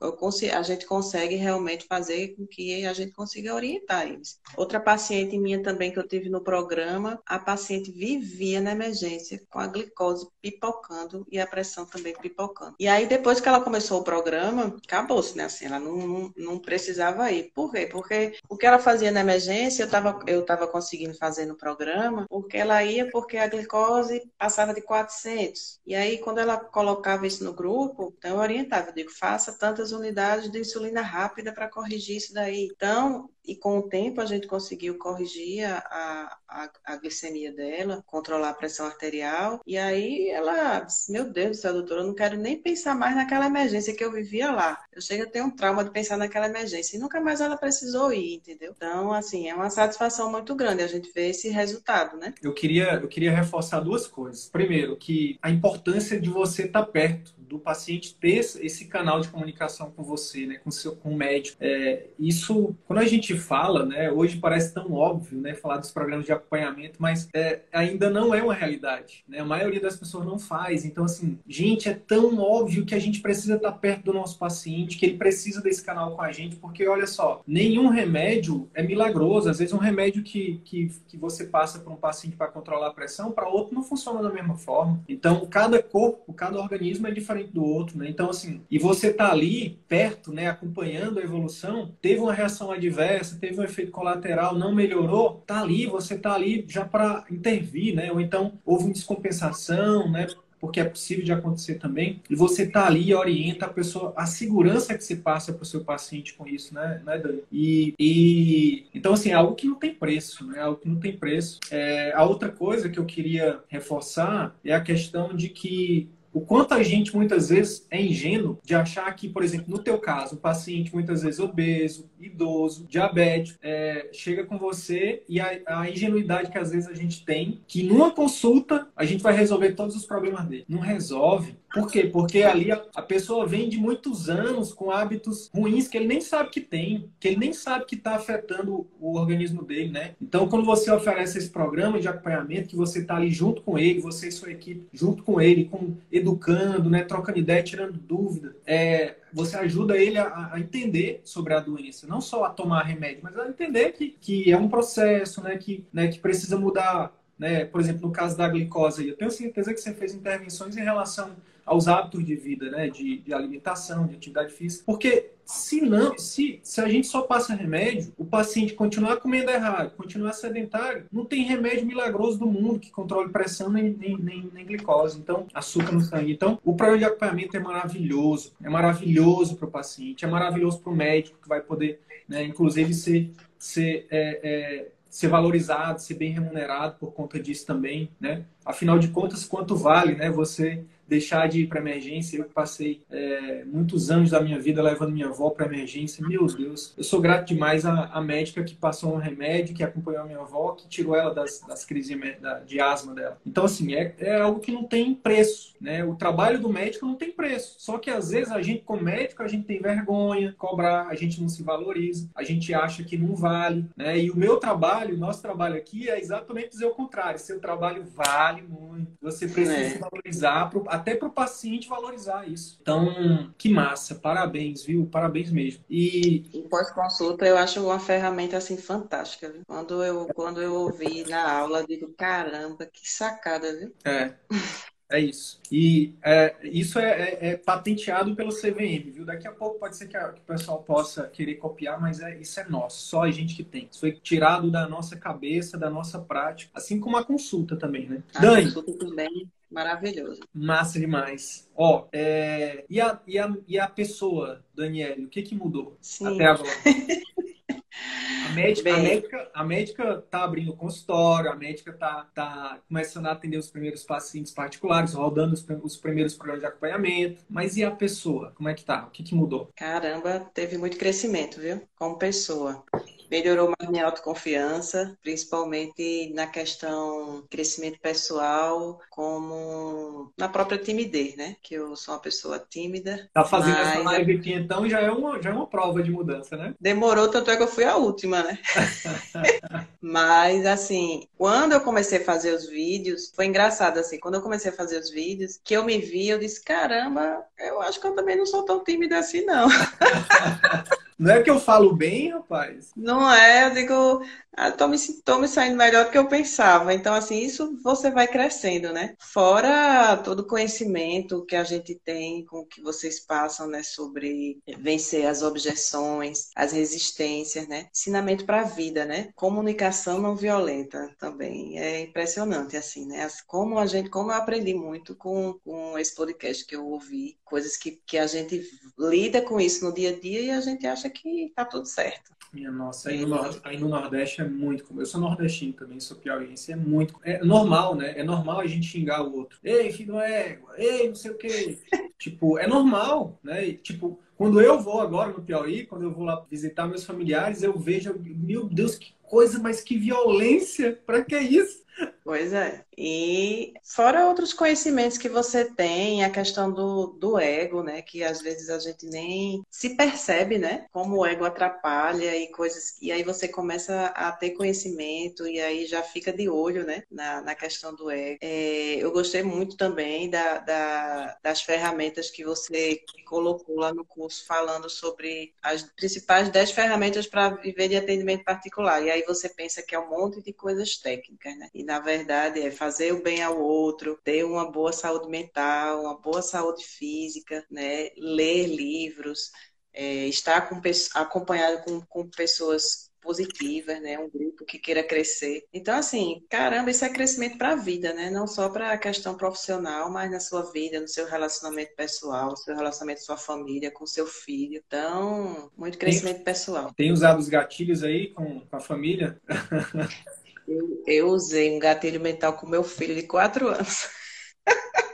a gente consegue realmente fazer com que a gente consiga orientar eles. Outra paciente minha também que eu tive no programa, a paciente vivia na emergência com a glicose pipocando e a pressão pressão também pipocando. E aí, depois que ela começou o programa, acabou-se, né? Assim, ela não, não, não, precisava ir. Por quê? Porque o que ela fazia na emergência, eu estava eu tava conseguindo fazer no programa, porque ela ia porque a glicose passava de 400. E aí, quando ela colocava isso no grupo, então eu orientava, eu digo, faça tantas unidades de insulina rápida para corrigir isso daí. Então, E com o tempo a gente conseguiu corrigir a, a, a glicemia dela, controlar a pressão arterial. E aí ela disse, meu Deus do céu, doutora, eu não quero nem pensar mais naquela emergência que eu vivia lá. Eu chego a ter um trauma de pensar naquela emergência. E nunca mais ela precisou ir, entendeu? Então, assim, é uma satisfação muito grande a gente ver esse resultado, né? Eu queria, eu queria reforçar duas coisas. Primeiro, que a importância de você estar perto do paciente ter esse canal de comunicação com você, né, com, seu, com o médico. É, isso, quando a gente fala, né, hoje parece tão óbvio, né, falar dos programas de acompanhamento, mas é, ainda não é uma realidade, né? A maioria das pessoas não faz. Então, assim, gente, é tão óbvio que a gente precisa estar perto do nosso paciente, que ele precisa desse canal com a gente, porque olha só, nenhum remédio é milagroso. Às vezes, um remédio que, que, que você passa para um paciente para controlar a pressão, para outro não funciona da mesma forma. Então, cada corpo, cada organismo é diferente diferente do outro, né? Então, assim, e você tá ali perto, né, acompanhando a evolução, teve uma reação adversa, teve um efeito colateral, não melhorou, tá ali, você tá ali já para intervir, né? Ou então houve uma descompensação, né? porque é possível de acontecer também, e você está ali e orienta a pessoa, a segurança que se passa para o seu paciente com isso, né, né Dani? E, e, então, assim, é algo que não tem preço, né? É algo que não tem preço. É, a outra coisa que eu queria reforçar é a questão de que o quanto a gente muitas vezes é ingênuo de achar que, por exemplo, no teu caso, o paciente muitas vezes obeso, idoso, diabético, é, chega com você e a, a, ingenuidade que às vezes a gente tem, que numa consulta a gente vai resolver todos os problemas dele. Não resolve. Por quê? Porque ali a, pessoa vem de muitos anos com hábitos ruins que ele nem sabe que tem, que ele nem sabe que está afetando o organismo dele, né? Então, quando você oferece esse programa de acompanhamento, que você está ali junto com ele, você e sua equipe junto com ele, com educando, né, trocando ideia, tirando dúvida. É, você ajuda ele a, a, entender sobre a doença, não só a tomar remédio, mas a entender que, que é um processo, né, que, né, que precisa mudar. Né? Por exemplo, no caso da glicose, eu tenho certeza que você fez intervenções em relação aos hábitos de vida, né? De, de, alimentação, de atividade física. Porque se não, se, se a gente só passa remédio, o paciente continuar comendo errado, continuar sedentário, não tem remédio milagroso do mundo que controle pressão nem, nem, nem, nem glicose, então açúcar no sangue. Então, o programa de acompanhamento é maravilhoso, é maravilhoso para o paciente, é maravilhoso para o médico que vai poder, né, inclusive, ser, ser é, é, ser valorizado, ser bem remunerado por conta disso também, né? Afinal de contas, quanto vale, né? Você deixar de ir para emergência. Eu passei é, muitos anos da minha vida levando minha avó para emergência. Meu Deus, eu sou grato demais à, à, médica que passou um remédio, que acompanhou a minha avó, que tirou ela das, das crises de asma dela. Então, assim, é, é algo que não tem preço, né? O trabalho do médico não tem preço. Só que às vezes a gente, como médico, a gente tem vergonha, cobrar, a gente não se valoriza, a gente acha que não vale, né? E o meu trabalho, o nosso trabalho aqui é exatamente dizer o contrário. Seu trabalho vale muito. Você precisa é. se valorizar pro, até para o paciente valorizar isso. Então, que massa, parabéns, viu? Parabéns mesmo. E, e pós-consulta eu acho uma ferramenta assim fantástica. Viu? Quando eu quando eu ouvi na aula, eu digo caramba, que sacada, viu? É. É isso. E é, isso é, é, é, patenteado pelo CVM, viu? Daqui a pouco pode ser que, a, que, o pessoal possa querer copiar, mas é, isso é nosso, só a gente que tem. Isso foi tirado da nossa cabeça, da nossa prática, assim como a consulta também, né? A Dani, consulta também maravilhoso. Massa demais. Ó, é, e, a, e, a, e a pessoa, Daniele, o que que mudou Sim. até agora? A médica, a médica, a médica tá abrindo consultório, a médica tá, tá começando a atender os primeiros pacientes particulares, rodando os, os primeiros programas de acompanhamento. Mas e a pessoa? Como é que tá? O que, que mudou? Caramba, teve muito crescimento, viu? Como pessoa melhorou mais minha autoconfiança, principalmente na questão crescimento pessoal, como na própria timidez, né? Que eu sou uma pessoa tímida. Tá fazendo mas... essa live aqui, então já é, uma, já é uma prova de mudança, né? Demorou, tanto é que eu fui a última, né? mas, assim, quando eu comecei a fazer os vídeos, foi engraçado, assim, quando eu comecei a fazer os vídeos, que eu me vi, eu disse, caramba, eu acho que eu também não sou tão tímida assim, não. Não é que eu falo bem, rapaz? Não é, eu digo, ah, tô, me, tô me saindo melhor do que eu pensava. Então, assim, isso você vai crescendo, né? Fora todo o conhecimento que a gente tem, com o que vocês passam, né? Sobre vencer as objeções, as resistências, né? Ensinamento para a vida, né? Comunicação não violenta também. É impressionante, assim, né? Como a gente, como eu aprendi muito com, com esse podcast que eu ouvi, coisas que, que a gente lida com isso no dia a dia e a gente acha acha que tá tudo certo. Minha nossa, aí no, aí no, Nordeste é muito como. Eu sou nordestino também, sou piauiense, é muito. É normal, né? É normal a gente xingar o outro. Ei, filho é ei, não sei o quê. tipo, é normal, né? E, tipo, quando eu vou agora no Piauí, quando eu vou lá visitar meus familiares, eu vejo, meu Deus, que coisa, mas que violência! Pra que isso? Pois é. E fora outros conhecimentos que você tem, a questão do, do ego, né? Que às vezes a gente nem se percebe, né? Como o ego atrapalha e coisas. E aí você começa a ter conhecimento e aí já fica de olho, né? Na, na questão do ego. É, eu gostei muito também da, da, das ferramentas que você colocou lá no curso, falando sobre as principais 10 ferramentas para viver de atendimento particular. E aí você pensa que é um monte de coisas técnicas, né? E na verdade é fazer o bem ao outro, ter uma boa saúde mental, uma boa saúde física, né? ler livros, é, estar com, acompanhado com, com pessoas positivas, né? Um grupo que queira crescer. Então, assim, caramba, isso é crescimento para a vida, né? Não só para a questão profissional, mas na sua vida, no seu relacionamento pessoal, no seu relacionamento com sua família, com seu filho. Então, muito crescimento tem, pessoal. Tem usado os gatilhos aí com, com a família? Eu, eu usei um gatilho mental com meu filho de quatro anos.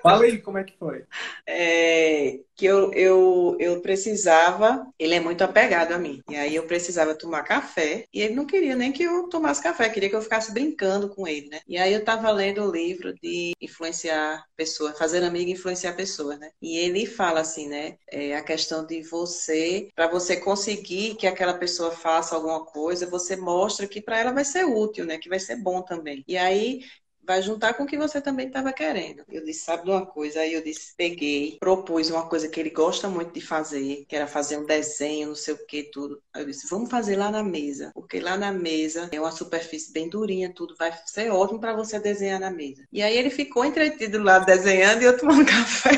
Fala aí como é que foi. É, que eu, eu, eu precisava, ele é muito apegado a mim, e aí eu precisava tomar café, e ele não queria nem que eu tomasse café, queria que eu ficasse brincando com ele, né? E aí eu tava lendo o livro de influenciar pessoas, fazer amigo e influenciar pessoas, né? E ele fala assim, né? É a questão de você, para você conseguir que aquela pessoa faça alguma coisa, você mostra que para ela vai ser útil, né? Que vai ser bom também. E aí vai juntar com o que você também estava querendo. Eu disse, sabe de uma coisa? Aí eu disse, peguei, propus uma coisa que ele gosta muito de fazer, que era fazer um desenho, não sei o que, tudo. Aí eu disse, vamos fazer lá na mesa, porque lá na mesa é uma superfície bem durinha, tudo vai ser ótimo para você desenhar na mesa. E aí ele ficou entretido lá desenhando e eu tomando café.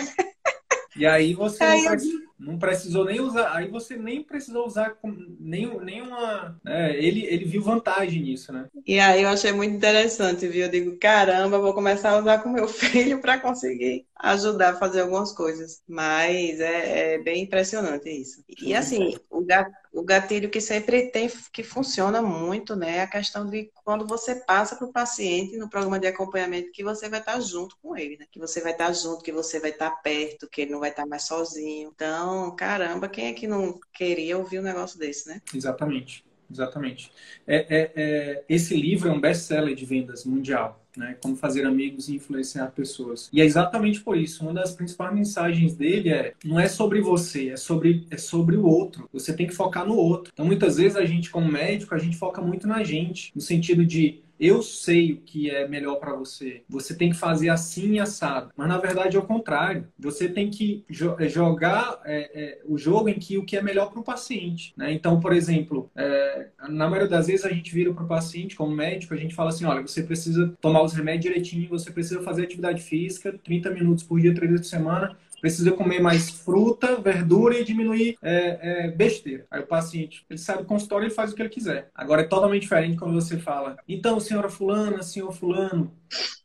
E aí você aí não, não, precisou nem usar, aí você nem precisou usar nem, nenhuma. Né? Ele, ele viu vantagem nisso, né? E aí eu achei muito interessante, viu? Eu digo, caramba, vou começar a usar com meu filho para conseguir ajudar a fazer algumas coisas. Mas é, é bem impressionante isso. E assim, o o gatilho que sempre tem, que funciona muito, né? É a questão de quando você passa para o paciente no programa de acompanhamento, que você vai estar junto com ele, né? Que você vai estar junto, que você vai estar perto, que ele não vai estar mais sozinho. Então, caramba, quem é que não queria ouvir um negócio desse, né? Exatamente, exatamente. É, é, é esse livro é um best-seller de vendas mundial né? Como fazer amigos e influenciar pessoas. E é exatamente por isso, uma das principais mensagens dele é: não é sobre você, é sobre é sobre o outro. Você tem que focar no outro. Então, muitas vezes a gente como médico, a gente foca muito na gente, no sentido de eu sei o que é melhor para você. Você tem que fazer assim e assado. Mas na verdade é o contrário. Você tem que jo é, jogar é, é, o jogo em que o que é melhor para o paciente. Né? Então, por exemplo, é, na maioria das vezes a gente vira para o paciente, como médico, a gente fala assim: olha, você precisa tomar os remédios direitinho, você precisa fazer atividade física 30 minutos por dia, 3 vezes por semana precisa comer mais fruta, verdura e diminuir é, é, besteira. Aí o paciente, ele sabe o consultório e faz o que ele quiser. Agora é totalmente diferente quando você fala, então, senhora fulana, senhor fulano,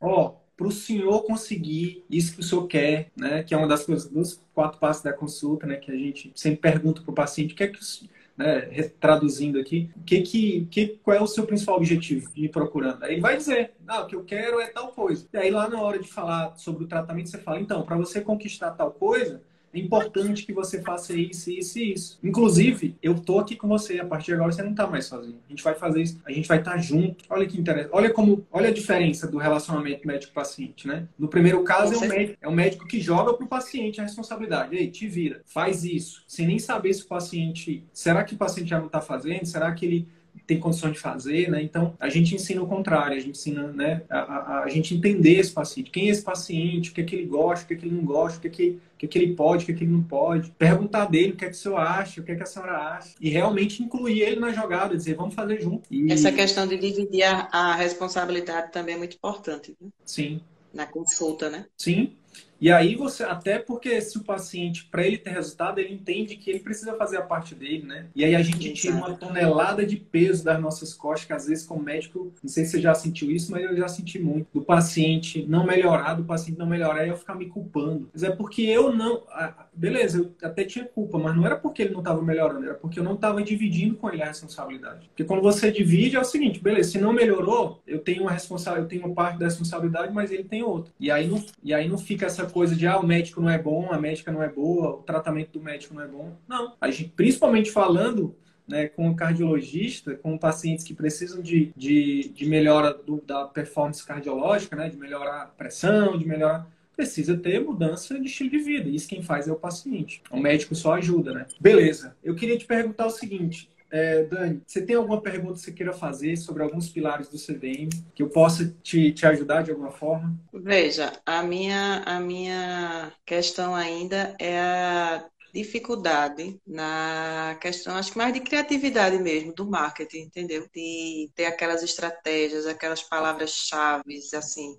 ó, para o senhor conseguir isso que o senhor quer, né? Que é uma das coisas dos quatro passos da consulta, né? Que a gente sempre pergunta para o paciente, o que é que né, traduzindo aqui, que, que, que, qual é o seu principal objetivo de ir procurando? Aí vai dizer, o que eu quero é tal coisa. E aí lá na hora de falar sobre o tratamento, você fala, então, para você conquistar tal coisa, é importante que você faça isso, isso e isso. Inclusive, eu tô aqui com você. A partir de agora você não tá mais sozinho. A gente vai fazer isso, a gente vai estar tá junto. Olha que interessante. Olha como, olha a diferença do relacionamento médico-paciente, né? No primeiro caso, é o, médico, é o médico que joga pro paciente a responsabilidade. Ei, te vira, faz isso. Sem nem saber se o paciente. Será que o paciente já não tá fazendo? Será que ele tem condição de fazer, né? Então, a gente ensina o contrário, a gente ensina, né, a, a, a, gente entender esse paciente, quem é esse paciente, o que é que ele gosta, o que é que ele não gosta, o que é que, o que, é que ele pode, o que é que ele não pode, perguntar dele o que é que o senhor acha, o que é que a senhora acha, e realmente incluir ele na jogada, dizer, vamos fazer junto. E... Essa questão de dividir a, a responsabilidade também é muito importante, né? Sim. Na consulta, né? Sim. E aí você, até porque se o paciente, para ele ter resultado, ele entende que ele precisa fazer a parte dele, né? E aí a gente tira uma tonelada de peso das nossas costas, que às vezes como médico, não sei se você já sentiu isso, mas eu já senti muito. Do paciente não melhorar, do paciente não melhorar e eu ficar me culpando. Mas é porque eu não. Beleza, eu até tinha culpa, mas não era porque ele não estava melhorando, era porque eu não estava dividindo com ele a responsabilidade. Porque quando você divide, é o seguinte, beleza, se não melhorou, eu tenho uma responsabilidade, eu tenho uma parte da responsabilidade, mas ele tem outra. E aí não, e aí não fica essa coisa de, ah, o médico não é bom, a médica não é boa, o tratamento do médico não é bom. Não. A gente, principalmente falando né, com o cardiologista, com pacientes que precisam de, de, de melhora do, da performance cardiológica, né, de melhorar a pressão, de melhorar precisa ter mudança de estilo de vida. Isso quem faz é o paciente. O médico só ajuda, né? Beleza. Eu queria te perguntar o seguinte. É, Dani, você tem alguma pergunta que você queira fazer sobre alguns pilares do CVM que eu possa te, te ajudar de alguma forma? Veja, a minha, a minha questão ainda é a dificuldade na questão, acho que mais de criatividade mesmo, do marketing, entendeu? De ter aquelas estratégias, aquelas palavras-chave, assim.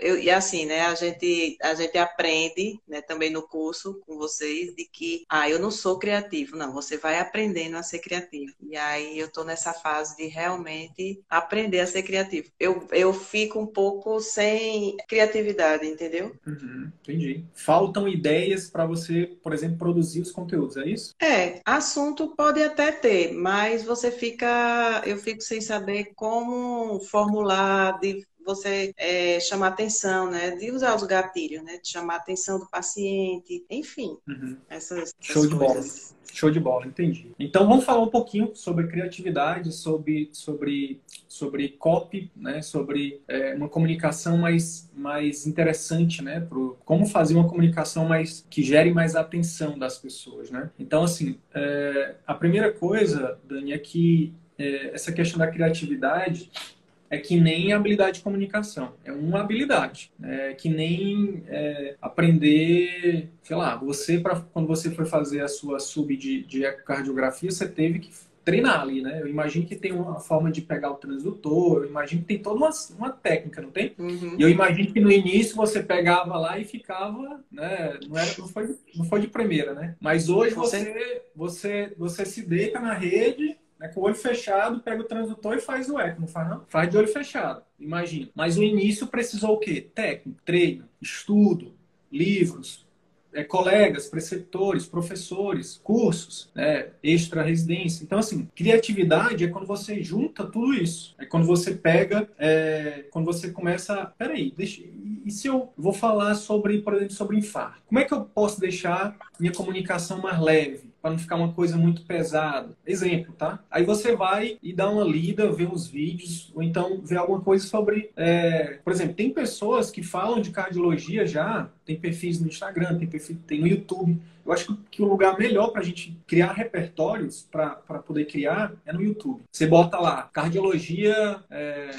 Eu, e assim, né, a gente, a gente aprende, né, também no curso com vocês, de que, ah, eu não sou criativo. Não, você vai aprendendo a ser criativo. E aí eu tô nessa fase de realmente aprender a ser criativo. Eu, eu fico um pouco sem criatividade, entendeu? Uhum, entendi. Faltam ideias para você, por exemplo, produzir produzir os conteúdos, é isso? É, assunto pode até ter, mas você fica, eu fico sem saber como formular, de você é, chamar atenção, né? De usar os gatilhos, né? De chamar a atenção do paciente, enfim, uhum. essas, Show de coisas. bola. Show de bola, entendi. Então vamos falar um pouquinho sobre criatividade, sobre, sobre, sobre copy, né? sobre é, uma comunicação mais, mais interessante, né? Pro, como fazer uma comunicação mais que gere mais atenção das pessoas. Né? Então, assim, é, a primeira coisa, Dani, é que é, essa questão da criatividade é que nem habilidade de comunicação, é uma habilidade. É que nem é, aprender, sei lá, você, pra, quando você foi fazer a sua sub de, de ecocardiografia, você teve que treinar ali, né? Eu imagino que tem uma forma de pegar o transdutor, eu imagino que tem toda uma, uma técnica, não tem? Uhum. E eu imagino que no início você pegava lá e ficava, né? Não, era, não, foi, não foi de primeira, né? Mas hoje você, você, você se deita na rede né? Com o olho fechado, pega o transdutor e faz o eco, não faz não? Faz de olho fechado, imagina. Mas o início precisou o quê? Técnico, treino, estudo, livros, é, colegas, preceptores, professores, cursos, né, extra residência. Então, assim, criatividade é quando você junta tudo isso. É quando você pega, é, quando você começa. Peraí, deixa, e se eu vou falar sobre, por exemplo, sobre infarto? Como é que eu posso deixar minha comunicação mais leve? Para não ficar uma coisa muito pesada. Exemplo, tá? Aí você vai e dá uma lida, vê uns vídeos, ou então vê alguma coisa sobre. É... Por exemplo, tem pessoas que falam de cardiologia já, tem perfis no Instagram, tem perfil, tem no YouTube. Eu acho que o lugar melhor para a gente criar repertórios, para poder criar, é no YouTube. Você bota lá, cardiologia. É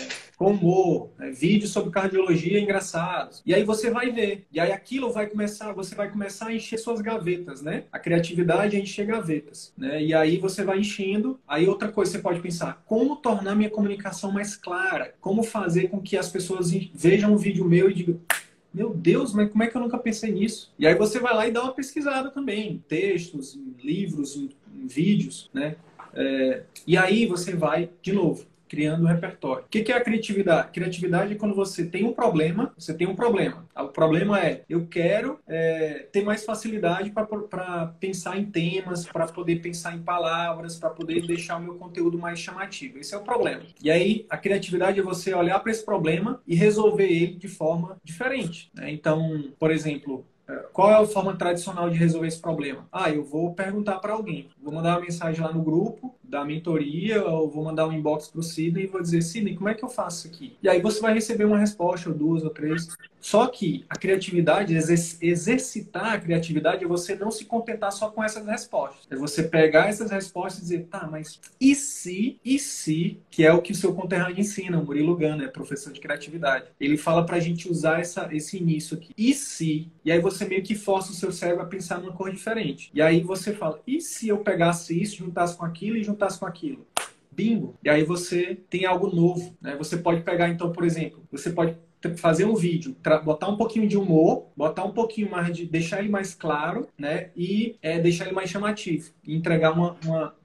com humor, né? vídeos sobre cardiologia engraçados. E aí você vai ver. E aí aquilo vai começar, você vai começar a encher suas gavetas, né? A criatividade é encher gavetas, né? E aí você vai enchendo. Aí outra coisa você pode pensar, como tornar minha comunicação mais clara? Como fazer com que as pessoas vejam um vídeo meu e digam, meu Deus, mas como é que eu nunca pensei nisso? E aí você vai lá e dá uma pesquisada também, em textos, em livros, em, em vídeos, né? É, e aí você vai, de novo, criando repertório. O que é a criatividade? Criatividade é quando você tem um problema, você tem um problema. O problema é, eu quero é, ter mais facilidade para pensar em temas, para poder pensar em palavras, para poder deixar o meu conteúdo mais chamativo. Esse é o problema. E aí, a criatividade é você olhar para esse problema e resolver ele de forma diferente. Né? Então, por exemplo, qual é a forma tradicional de resolver esse problema? Ah, eu vou perguntar para alguém. Vou mandar uma mensagem lá no grupo da mentoria, ou vou mandar um inbox para o Sidney e vou dizer, Sidney, como é que eu faço aqui? E aí você vai receber uma resposta, ou duas, ou três. Só que a criatividade, exercitar a criatividade é você não se contentar só com essas respostas. É você pegar essas respostas e dizer, tá, mas e se, e se, que é o que o seu conterrâneo ensina, o Murilo Gana, é professor de criatividade. Ele fala pra gente usar essa, esse início aqui. E se? E aí você meio que força o seu cérebro a pensar numa cor diferente. E aí você fala, e se eu pegasse isso, juntasse com aquilo e juntasse com aquilo? Bingo! E aí você tem algo novo, né? Você pode pegar, então, por exemplo, você pode fazer um vídeo, botar um pouquinho de humor, botar um pouquinho mais de. deixar ele mais claro, né? E é, deixar ele mais chamativo. E entregar uma, uma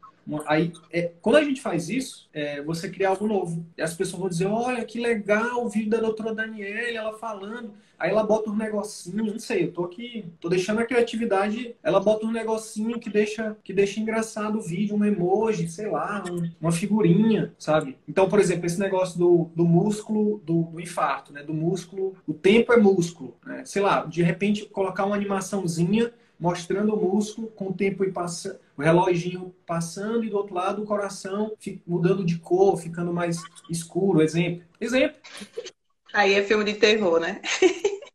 Aí, é, quando a gente faz isso, é, você cria algo novo. E as pessoas vão dizer: olha, que legal o vídeo da doutora Daniela, ela falando. Aí ela bota um negocinho, não sei, eu tô aqui, tô deixando a criatividade, ela bota um negocinho que deixa, que deixa engraçado o vídeo, um emoji, sei lá, um, uma figurinha, sabe? Então, por exemplo, esse negócio do, do músculo, do, do, infarto, né? Do músculo, o tempo é músculo, né? Sei lá, de repente colocar uma animaçãozinha mostrando o músculo com o tempo e passa, o reloginho passando e do outro lado o coração mudando de cor, ficando mais escuro. Exemplo. Exemplo. Aí é filme de terror, né?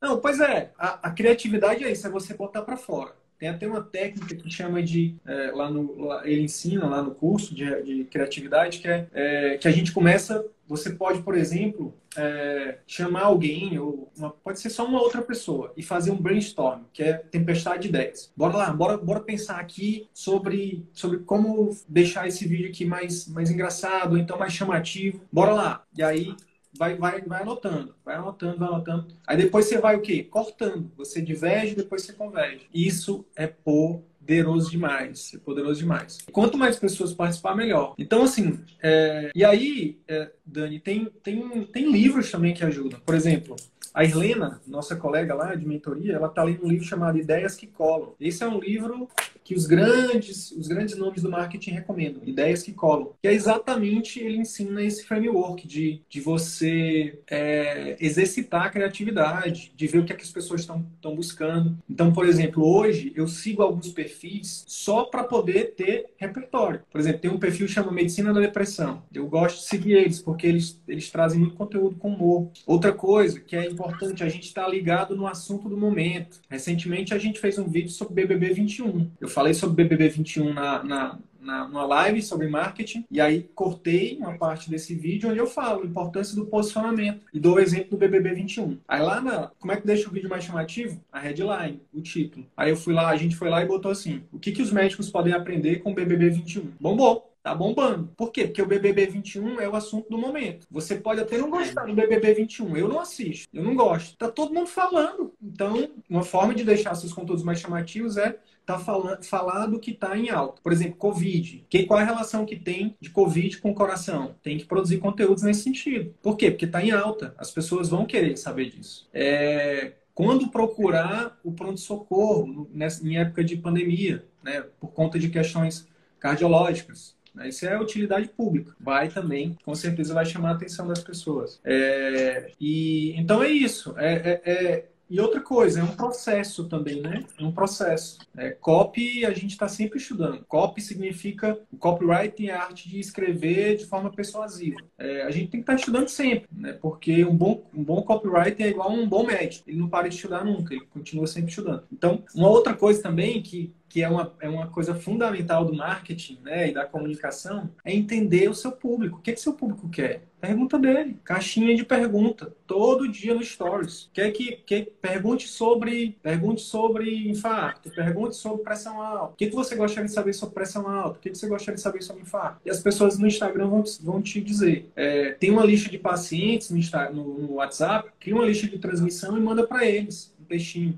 Não, pois é. A, a criatividade é isso, é você botar para fora. Tem até uma técnica que chama de, é, lá no, lá, ele ensina lá no curso de, de criatividade, que é, é, que a gente começa, você pode, por exemplo, é, chamar alguém, ou uma, pode ser só uma outra pessoa, e fazer um brainstorm, que é tempestade de ideias. Bora lá, bora, bora pensar aqui sobre, sobre como deixar esse vídeo aqui mais, mais engraçado, ou então mais chamativo. Bora lá. E aí vai, vai, vai anotando, vai anotando, vai anotando. Aí depois você vai o quê? Cortando. Você diverge, depois você converge. Isso é poderoso demais. É poderoso demais. Quanto mais pessoas participar, melhor. Então, assim, é... e aí, é, Dani, tem, tem, tem livros também que ajudam. Por exemplo, a Irlena, nossa colega lá de mentoria, ela está lendo um livro chamado Ideias que Colam. Esse é um livro que os grandes, os grandes nomes do marketing recomendam, ideias que colam. Que é exatamente ele ensina esse framework de, de você é, exercitar a criatividade, de ver o que, é que as pessoas estão buscando. Então, por exemplo, hoje eu sigo alguns perfis só para poder ter repertório. Por exemplo, tem um perfil que chama Medicina da Depressão. Eu gosto de seguir eles porque eles, eles trazem muito conteúdo com humor. Outra coisa que é importante, a gente está ligado no assunto do momento. Recentemente a gente fez um vídeo sobre BBB 21. Eu falei sobre BBB 21 na, na, na, numa live sobre marketing, e aí cortei uma parte desse vídeo onde eu falo a importância do posicionamento e dou o exemplo do BBB 21. Aí lá na. Como é que deixa o vídeo mais chamativo? A headline, o título. Aí eu fui lá, a gente foi lá e botou assim: o que, que os médicos podem aprender com BBB 21? Bombou. Tá bombando. Por quê? Porque o BBB 21 é o assunto do momento. Você pode até não gostar do BBB 21. Eu não assisto. Eu não gosto. Tá todo mundo falando. Então, uma forma de deixar seus conteúdos mais chamativos é tá falando, falar do que está em alta. Por exemplo, Covid. Que, qual é a relação que tem de Covid com o coração? Tem que produzir conteúdos nesse sentido. Por quê? Porque está em alta. As pessoas vão querer saber disso. É, quando procurar o pronto-socorro em época de pandemia, né, por conta de questões cardiológicas. Né, isso é utilidade pública. Vai também, com certeza, vai chamar a atenção das pessoas. É, e então é isso. É, é, é e outra coisa, é um processo também, né? É um processo. É, copy a gente está sempre estudando. Copy significa o copywriting é a arte de escrever de forma persuasiva. É, a gente tem que estar tá estudando sempre, né? Porque um bom, um bom copywriting é igual a um bom médico. Ele não para de estudar nunca, ele continua sempre estudando. Então, uma outra coisa também que que é uma, é uma coisa fundamental do marketing né, e da comunicação, é entender o seu público. O que, é que seu público quer? Pergunta dele. Caixinha de pergunta. Todo dia no Stories. Quer que, que pergunte sobre pergunte sobre infarto, pergunte sobre pressão alta. O que, que você gostaria de saber sobre pressão alta? O que, que você gostaria de saber sobre infarto? E as pessoas no Instagram vão, vão te dizer. É, tem uma lista de pacientes no, no WhatsApp, cria uma lista de transmissão e manda para eles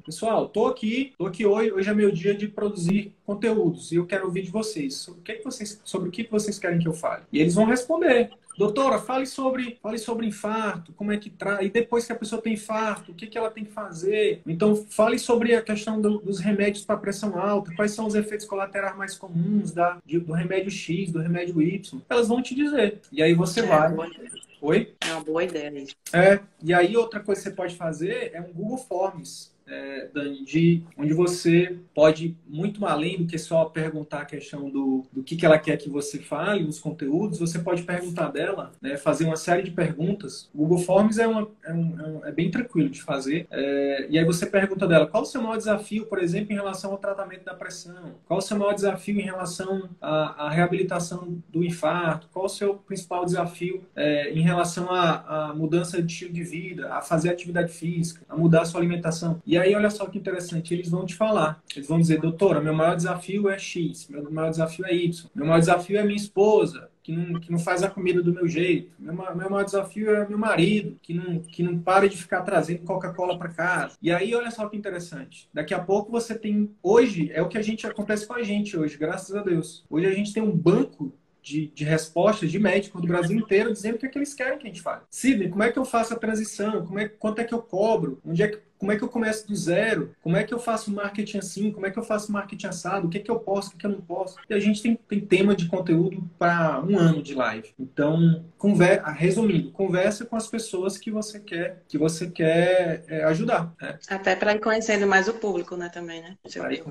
Pessoal, tô aqui, tô aqui hoje, hoje é meu dia de produzir conteúdos e eu quero ouvir de vocês. Sobre o que vocês, sobre o que vocês querem que eu fale? E eles vão responder. Doutora, fale sobre, fale sobre infarto, como é que traz. E depois que a pessoa tem infarto, o que, que ela tem que fazer? Então, fale sobre a questão do, dos remédios para pressão alta, quais são os efeitos colaterais mais comuns da, de, do remédio X, do remédio Y. Elas vão te dizer. E aí você é, vai. Oi? É uma boa ideia isso. É, e aí outra coisa que você pode fazer é um Google Forms é, Dani, de onde você pode muito além do que só perguntar a questão do, do que, que ela quer que você fale, os conteúdos, você pode perguntar dela, né, fazer uma série de perguntas. O Google Forms é, uma, é, um, é, é bem tranquilo de fazer. É, e aí você pergunta dela qual o seu maior desafio, por exemplo, em relação ao tratamento da pressão? Qual o seu maior desafio em relação à, à reabilitação do infarto? Qual o seu principal desafio é, em relação à, à mudança de estilo de vida, a fazer atividade física, a mudar a sua alimentação? E aí, olha só que interessante, eles vão te falar. Eles vão dizer, doutora, meu maior desafio é X, meu maior desafio é Y, meu maior desafio é minha esposa, que não, que não faz a comida do meu jeito. Meu, meu maior desafio é meu marido, que não, que não para de ficar trazendo Coca-Cola para casa. E aí, olha só que interessante. Daqui a pouco você tem. Hoje, é o que a gente acontece com a gente hoje, graças a Deus. Hoje a gente tem um banco de, de respostas de médicos do Brasil inteiro dizendo o que, é que eles querem que a gente fale. Sidney, como é que eu faço a transição? Como é, quanto é que eu cobro? Onde é que como é que eu começo do zero? Como é que eu faço marketing assim? Como é que eu faço marketing assado? O que é que eu posso, o que, é que eu não posso? E a gente tem, tem tema de conteúdo para um ano de live. Então, conver, resumindo, conversa com as pessoas que você quer, que você quer é, ajudar. Né? Até para ir conhecendo mais o público, né? Também, né? Para ir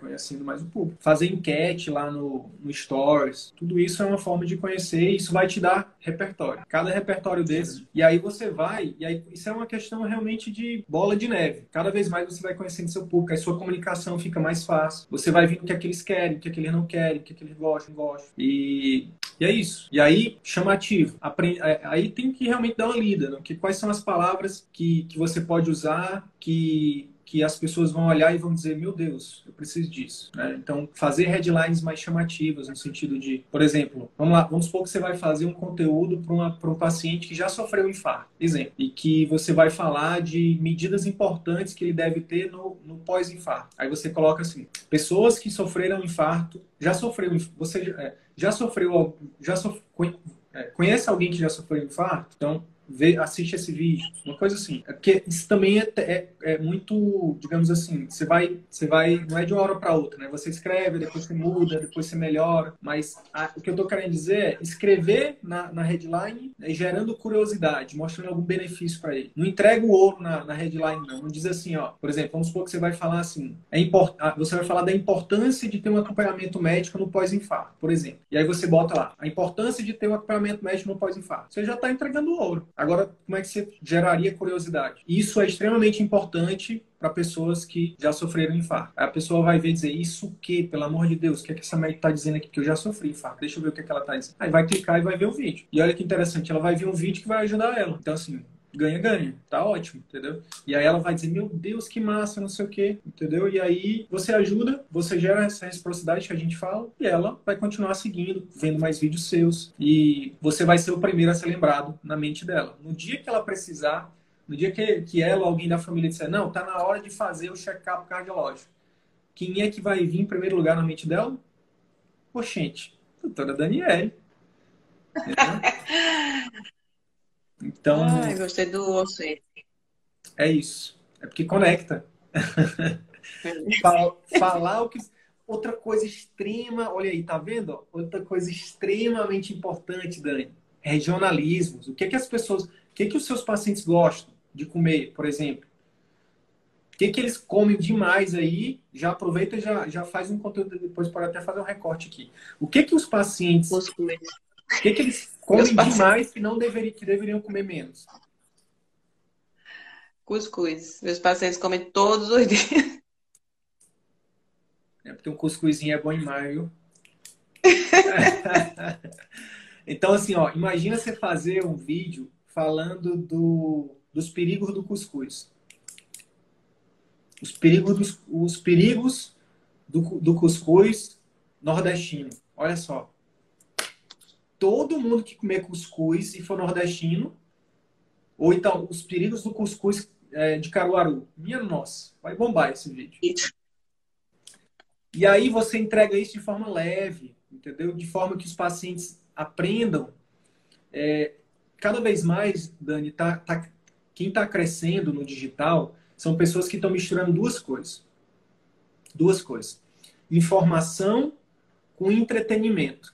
conhecendo mais o público. Fazer enquete lá no, no Stories. Tudo isso é uma forma de conhecer e isso vai te dar repertório. Cada repertório desse. E aí você vai, e aí isso é uma questão realmente de bola de de neve. Cada vez mais você vai conhecendo seu público, a sua comunicação fica mais fácil. Você vai vendo o que é eles querem, o que é eles não querem, o que é eles gostam, não gostam. E, e é isso. E aí, chamativo. Aprende, é, aí tem que realmente dar uma lida, né? que quais são as palavras que, que você pode usar que que as pessoas vão olhar e vão dizer, meu Deus, eu preciso disso. Né? Então, fazer headlines mais chamativas, no sentido de, por exemplo, vamos lá, vamos supor que você vai fazer um conteúdo para um paciente que já sofreu infarto, exemplo, e que você vai falar de medidas importantes que ele deve ter no, no pós-infarto. Aí você coloca assim, pessoas que sofreram infarto, já sofreu, você é, já sofreu, já sof, é, conhece alguém que já sofreu infarto? Então, vê, assiste esse vídeo, uma coisa assim. É porque isso também é, é, é, muito, digamos assim, você vai, você vai, não é de uma hora para outra, né? Você escreve, depois você muda, depois você melhora. Mas a, o que eu tô querendo dizer é escrever na, na headline é, gerando curiosidade, mostrando algum benefício para ele. Não entrega o ouro na, na, headline, não. Não diz assim, ó, por exemplo, vamos supor que você vai falar assim, é import, ah, você vai falar da importância de ter um acompanhamento médico no pós-infarto, por exemplo. E aí você bota lá, a importância de ter um acompanhamento médico no pós-infarto. Você já está entregando o ouro. Agora, como é que você geraria curiosidade? Isso é extremamente importante para pessoas que já sofreram infarto. A pessoa vai ver dizer, isso que, pelo amor de Deus, o que, é que essa médica está dizendo aqui? Que eu já sofri infarto. Deixa eu ver o que, é que ela está dizendo. Aí vai clicar e vai ver o vídeo. E olha que interessante, ela vai ver um vídeo que vai ajudar ela. Então, assim, ganha, ganha. Tá ótimo, entendeu? E aí ela vai dizer, meu Deus, que massa, não sei o quê, entendeu? E aí você ajuda, você gera essa reciprocidade que a gente fala, e ela vai continuar seguindo, vendo mais vídeos seus, e você vai ser o primeiro a ser lembrado na mente dela. No dia que ela precisar, no dia que, que ela ou alguém da família disser, não, tá na hora de fazer o check-up cardiológico, quem é que vai vir em primeiro lugar na mente dela? Oxente, doutora Daniele. Então. Ai, gostei do você. É isso. É porque conecta. Falar o que. Outra coisa extrema, olha aí, tá vendo? Outra coisa extremamente importante, Dani. Regionalismos. O que é que as pessoas. O que é que os seus pacientes gostam de comer, por exemplo? O que, é que eles comem demais aí? Já aproveita e já, já faz um conteúdo depois, pode até fazer um recorte aqui. O que é que os pacientes. O que, que eles Comem demais que não deveriam, que deveriam comer menos. Cuscuz. Meus pacientes comem todos os dias. É porque um cuscuzinho é bom demais, viu? então, assim, ó, imagina você fazer um vídeo falando do, dos perigos do cuscuz. Os perigos, dos, os perigos do, do cuscuz nordestino. Olha só todo mundo que comer cuscuz e for nordestino, ou então os perigos do cuscuz é, de Caruaru. Minha nossa, vai bombar esse vídeo. E aí você entrega isso de forma leve, entendeu? De forma que os pacientes aprendam. É, cada vez mais, Dani, tá, tá, quem está crescendo no digital são pessoas que estão misturando duas coisas. Duas coisas. Informação com entretenimento.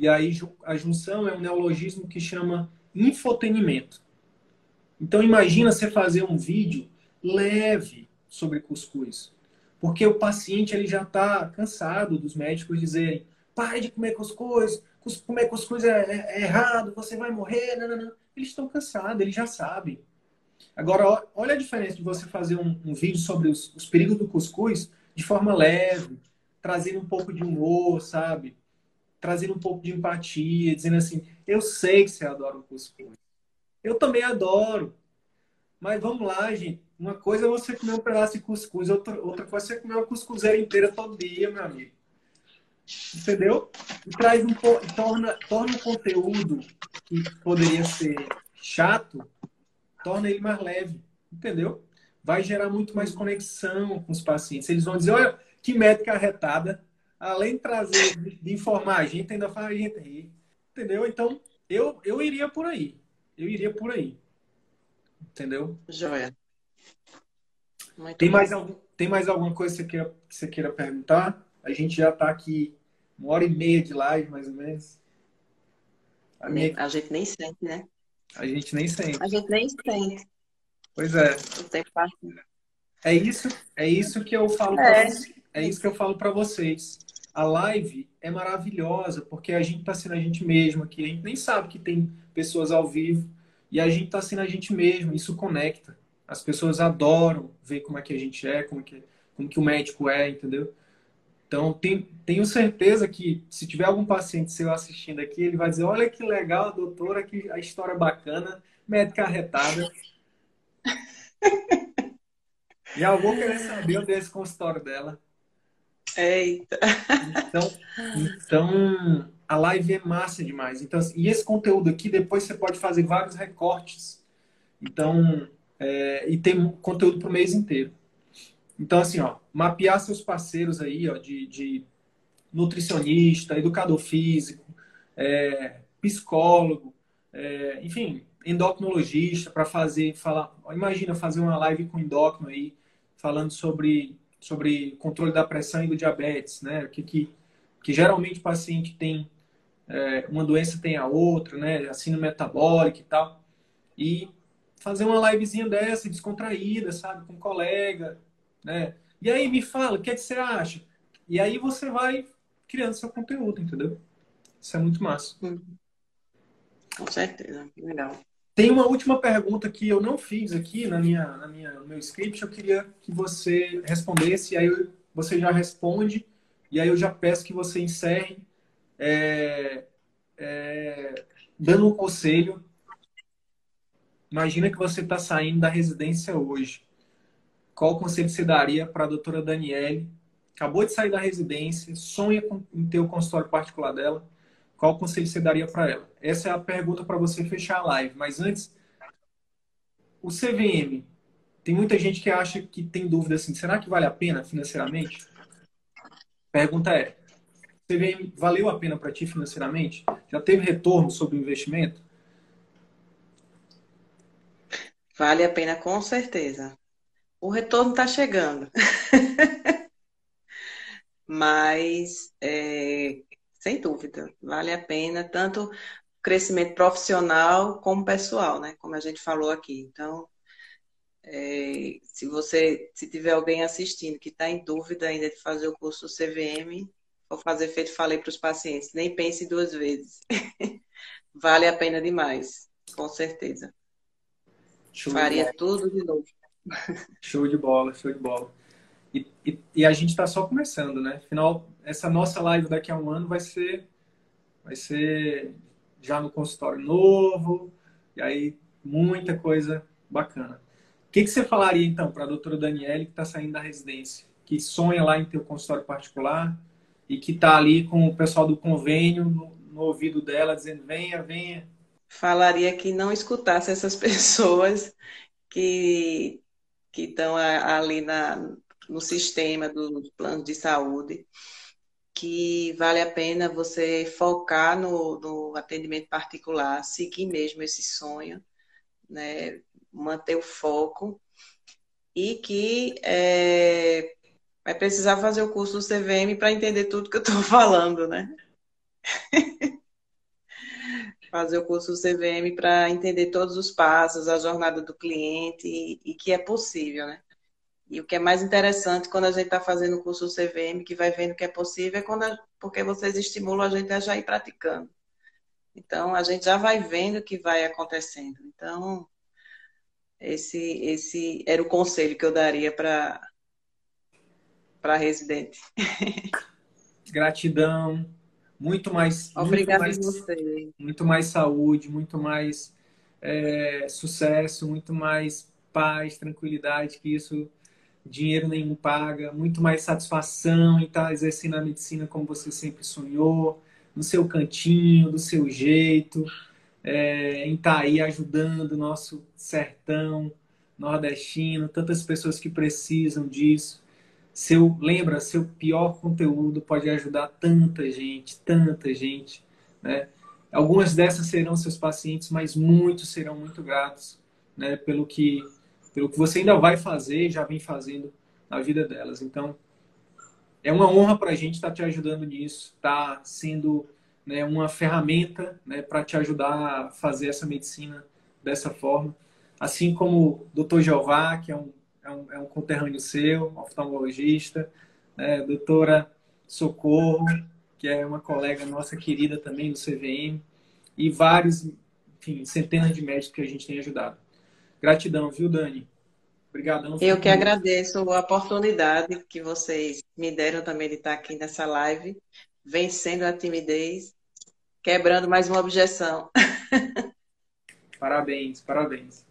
E aí a junção é um neologismo que chama infotenimento. Então imagina você fazer um vídeo leve sobre cuscuz. Porque o paciente ele já está cansado dos médicos dizerem pare de comer cuscuz, comer cuscuz é, é, é errado, você vai morrer, não, não, não. Eles estão cansados, eles já sabem. Agora, olha a diferença de você fazer um, um vídeo sobre os, os perigos do cuscuz de forma leve, trazendo um pouco de humor, sabe? Trazendo um pouco de empatia, dizendo assim: eu sei que você adora o cuscuz. Eu também adoro. Mas vamos lá, gente. Uma coisa é você comer um pedaço de cuscuz, outra, outra coisa é você comer uma cuscuzeira inteira todo dia, meu amigo. entendeu? E traz um torna, torna o conteúdo que poderia ser chato, torna ele mais leve, entendeu? Vai gerar muito mais conexão com os pacientes. Eles vão dizer, olha, que médica arretada, além de trazer, de informar a gente, ainda faz a gente rir, entendeu? Então, eu, eu iria por aí. Eu iria por aí. Entendeu? Joia. tem mais, algum, tem mais alguma coisa que você queira, que você queira perguntar? A gente já está aqui uma hora e meia de live, mais ou menos. A, minha... a gente nem sente, né? A gente nem sente. A gente nem sente. Pois é. O tempo passa. É isso, é isso que eu falo é. Pra, é isso que eu falo para vocês. A live é maravilhosa porque a gente está sendo a gente mesmo aqui. A gente nem sabe que tem pessoas ao vivo e a gente está sendo a gente mesmo. Isso conecta. As pessoas adoram ver como é que a gente é, como que, como que o médico é, entendeu? Então, tem, tenho certeza que se tiver algum paciente seu assistindo aqui, ele vai dizer: Olha que legal, doutora, que a história bacana, médica arretada. e eu vou querer saber onde é consultório dela. Eita! Então, então, a live é massa demais. Então, e esse conteúdo aqui, depois você pode fazer vários recortes. Então, é, e tem conteúdo para o mês inteiro. Então, assim, ó, mapear seus parceiros aí, ó, de, de nutricionista, educador físico, é, psicólogo, é, enfim, endocrinologista para fazer, falar, imagina fazer uma live com endócrino aí, falando sobre, sobre controle da pressão e do diabetes, né? Que, que, que geralmente o paciente tem é, uma doença tem a outra, né? Assim no metabólico e tal. E fazer uma livezinha dessa, descontraída, sabe? Com um colega, né? E aí me fala, o que, é que você acha? E aí você vai criando seu conteúdo, entendeu? Isso é muito massa. Hum. Com certeza, legal. Tem uma última pergunta que eu não fiz aqui na minha, na minha, no meu script. Eu queria que você respondesse, aí você já responde, e aí eu já peço que você encerre é, é, dando um conselho. Imagina que você está saindo da residência hoje qual conselho você daria para a doutora Daniele? Acabou de sair da residência, sonha com, em ter o consultório particular dela. Qual conselho você daria para ela? Essa é a pergunta para você fechar a live. Mas antes, o CVM. Tem muita gente que acha que tem dúvida assim: será que vale a pena financeiramente? Pergunta é: CVM valeu a pena para ti financeiramente? Já teve retorno sobre o investimento? Vale a pena com certeza o retorno está chegando. Mas, é, sem dúvida, vale a pena tanto crescimento profissional como pessoal, né? Como a gente falou aqui. Então, é, se você, se tiver alguém assistindo que está em dúvida ainda de fazer o curso CVM, vou fazer feito, falei para os pacientes, nem pense duas vezes. vale a pena demais, com certeza. Faria tudo de novo. Show de bola, show de bola. E, e, e a gente está só começando, né? Afinal, essa nossa live daqui a um ano vai ser, vai ser já no consultório novo, e aí muita coisa bacana. O que, que você falaria então para a doutora Daniele que está saindo da residência, que sonha lá em ter o consultório particular e que está ali com o pessoal do convênio no, no ouvido dela dizendo venha, venha? Falaria que não escutasse essas pessoas que que estão ali na, no sistema dos planos de saúde, que vale a pena você focar no, no atendimento particular, seguir mesmo esse sonho, né? manter o foco, e que é, vai precisar fazer o curso do CVM para entender tudo que eu estou falando, né? fazer o curso do CVM para entender todos os passos, a jornada do cliente e, e, que é possível, né? E o que é mais interessante quando a gente está fazendo o curso CVM, que vai vendo que é possível, é quando a, porque vocês estimulam a gente a já ir praticando. Então, a gente já vai vendo o que vai acontecendo. Então, esse, esse era o conselho que eu daria para para residente. Gratidão, muito mais, Obrigada muito mais, você. muito mais saúde, muito mais é, sucesso, muito mais paz, tranquilidade, que isso dinheiro nenhum paga, muito mais satisfação em estar exercendo a medicina como você sempre sonhou, no seu cantinho, do seu jeito, é, em estar aí ajudando o nosso sertão nordestino, tantas pessoas que precisam disso. Seu, lembra, seu pior conteúdo pode ajudar tanta gente, tanta gente, né? Algumas dessas serão seus pacientes, mas muitos serão muito gratos, né, pelo que pelo que você ainda vai fazer, já vem fazendo na vida delas. Então, é uma honra para a gente estar tá te ajudando nisso, tá sendo né, uma ferramenta né, para te ajudar a fazer essa medicina dessa forma. Assim como o Dr. Jeová, que é um, é um, é um conterrâneo seu, oftalmologista, né, doutora Socorro, que é uma colega nossa querida também do CVM, e vários, enfim, centenas de médicos que a gente tem ajudado. Gratidão, viu, Dani? Obrigadão. Eu que agradeço a oportunidade que vocês me deram também de estar aqui nessa live, vencendo a timidez, quebrando mais uma objeção. Parabéns, parabéns.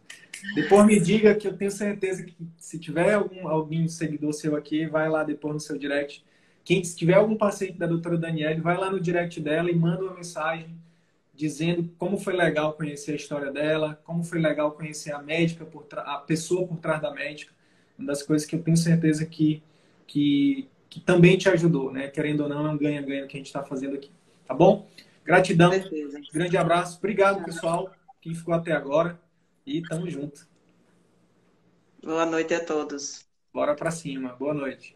Depois me diga que eu tenho certeza que se tiver algum, algum seguidor seu aqui, vai lá depois no seu direct. Quem se tiver algum paciente da doutora Daniele, vai lá no direct dela e manda uma mensagem dizendo como foi legal conhecer a história dela, como foi legal conhecer a médica, por a pessoa por trás da médica. Uma das coisas que eu tenho certeza que, que, que também te ajudou, né? Querendo ou não, é um ganha-ganha que a gente está fazendo aqui. Tá bom? Gratidão. Grande abraço. Obrigado, pessoal, quem ficou até agora. E tamo junto. Boa noite a todos. Bora para cima. Boa noite.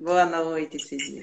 Boa noite, Cidinha.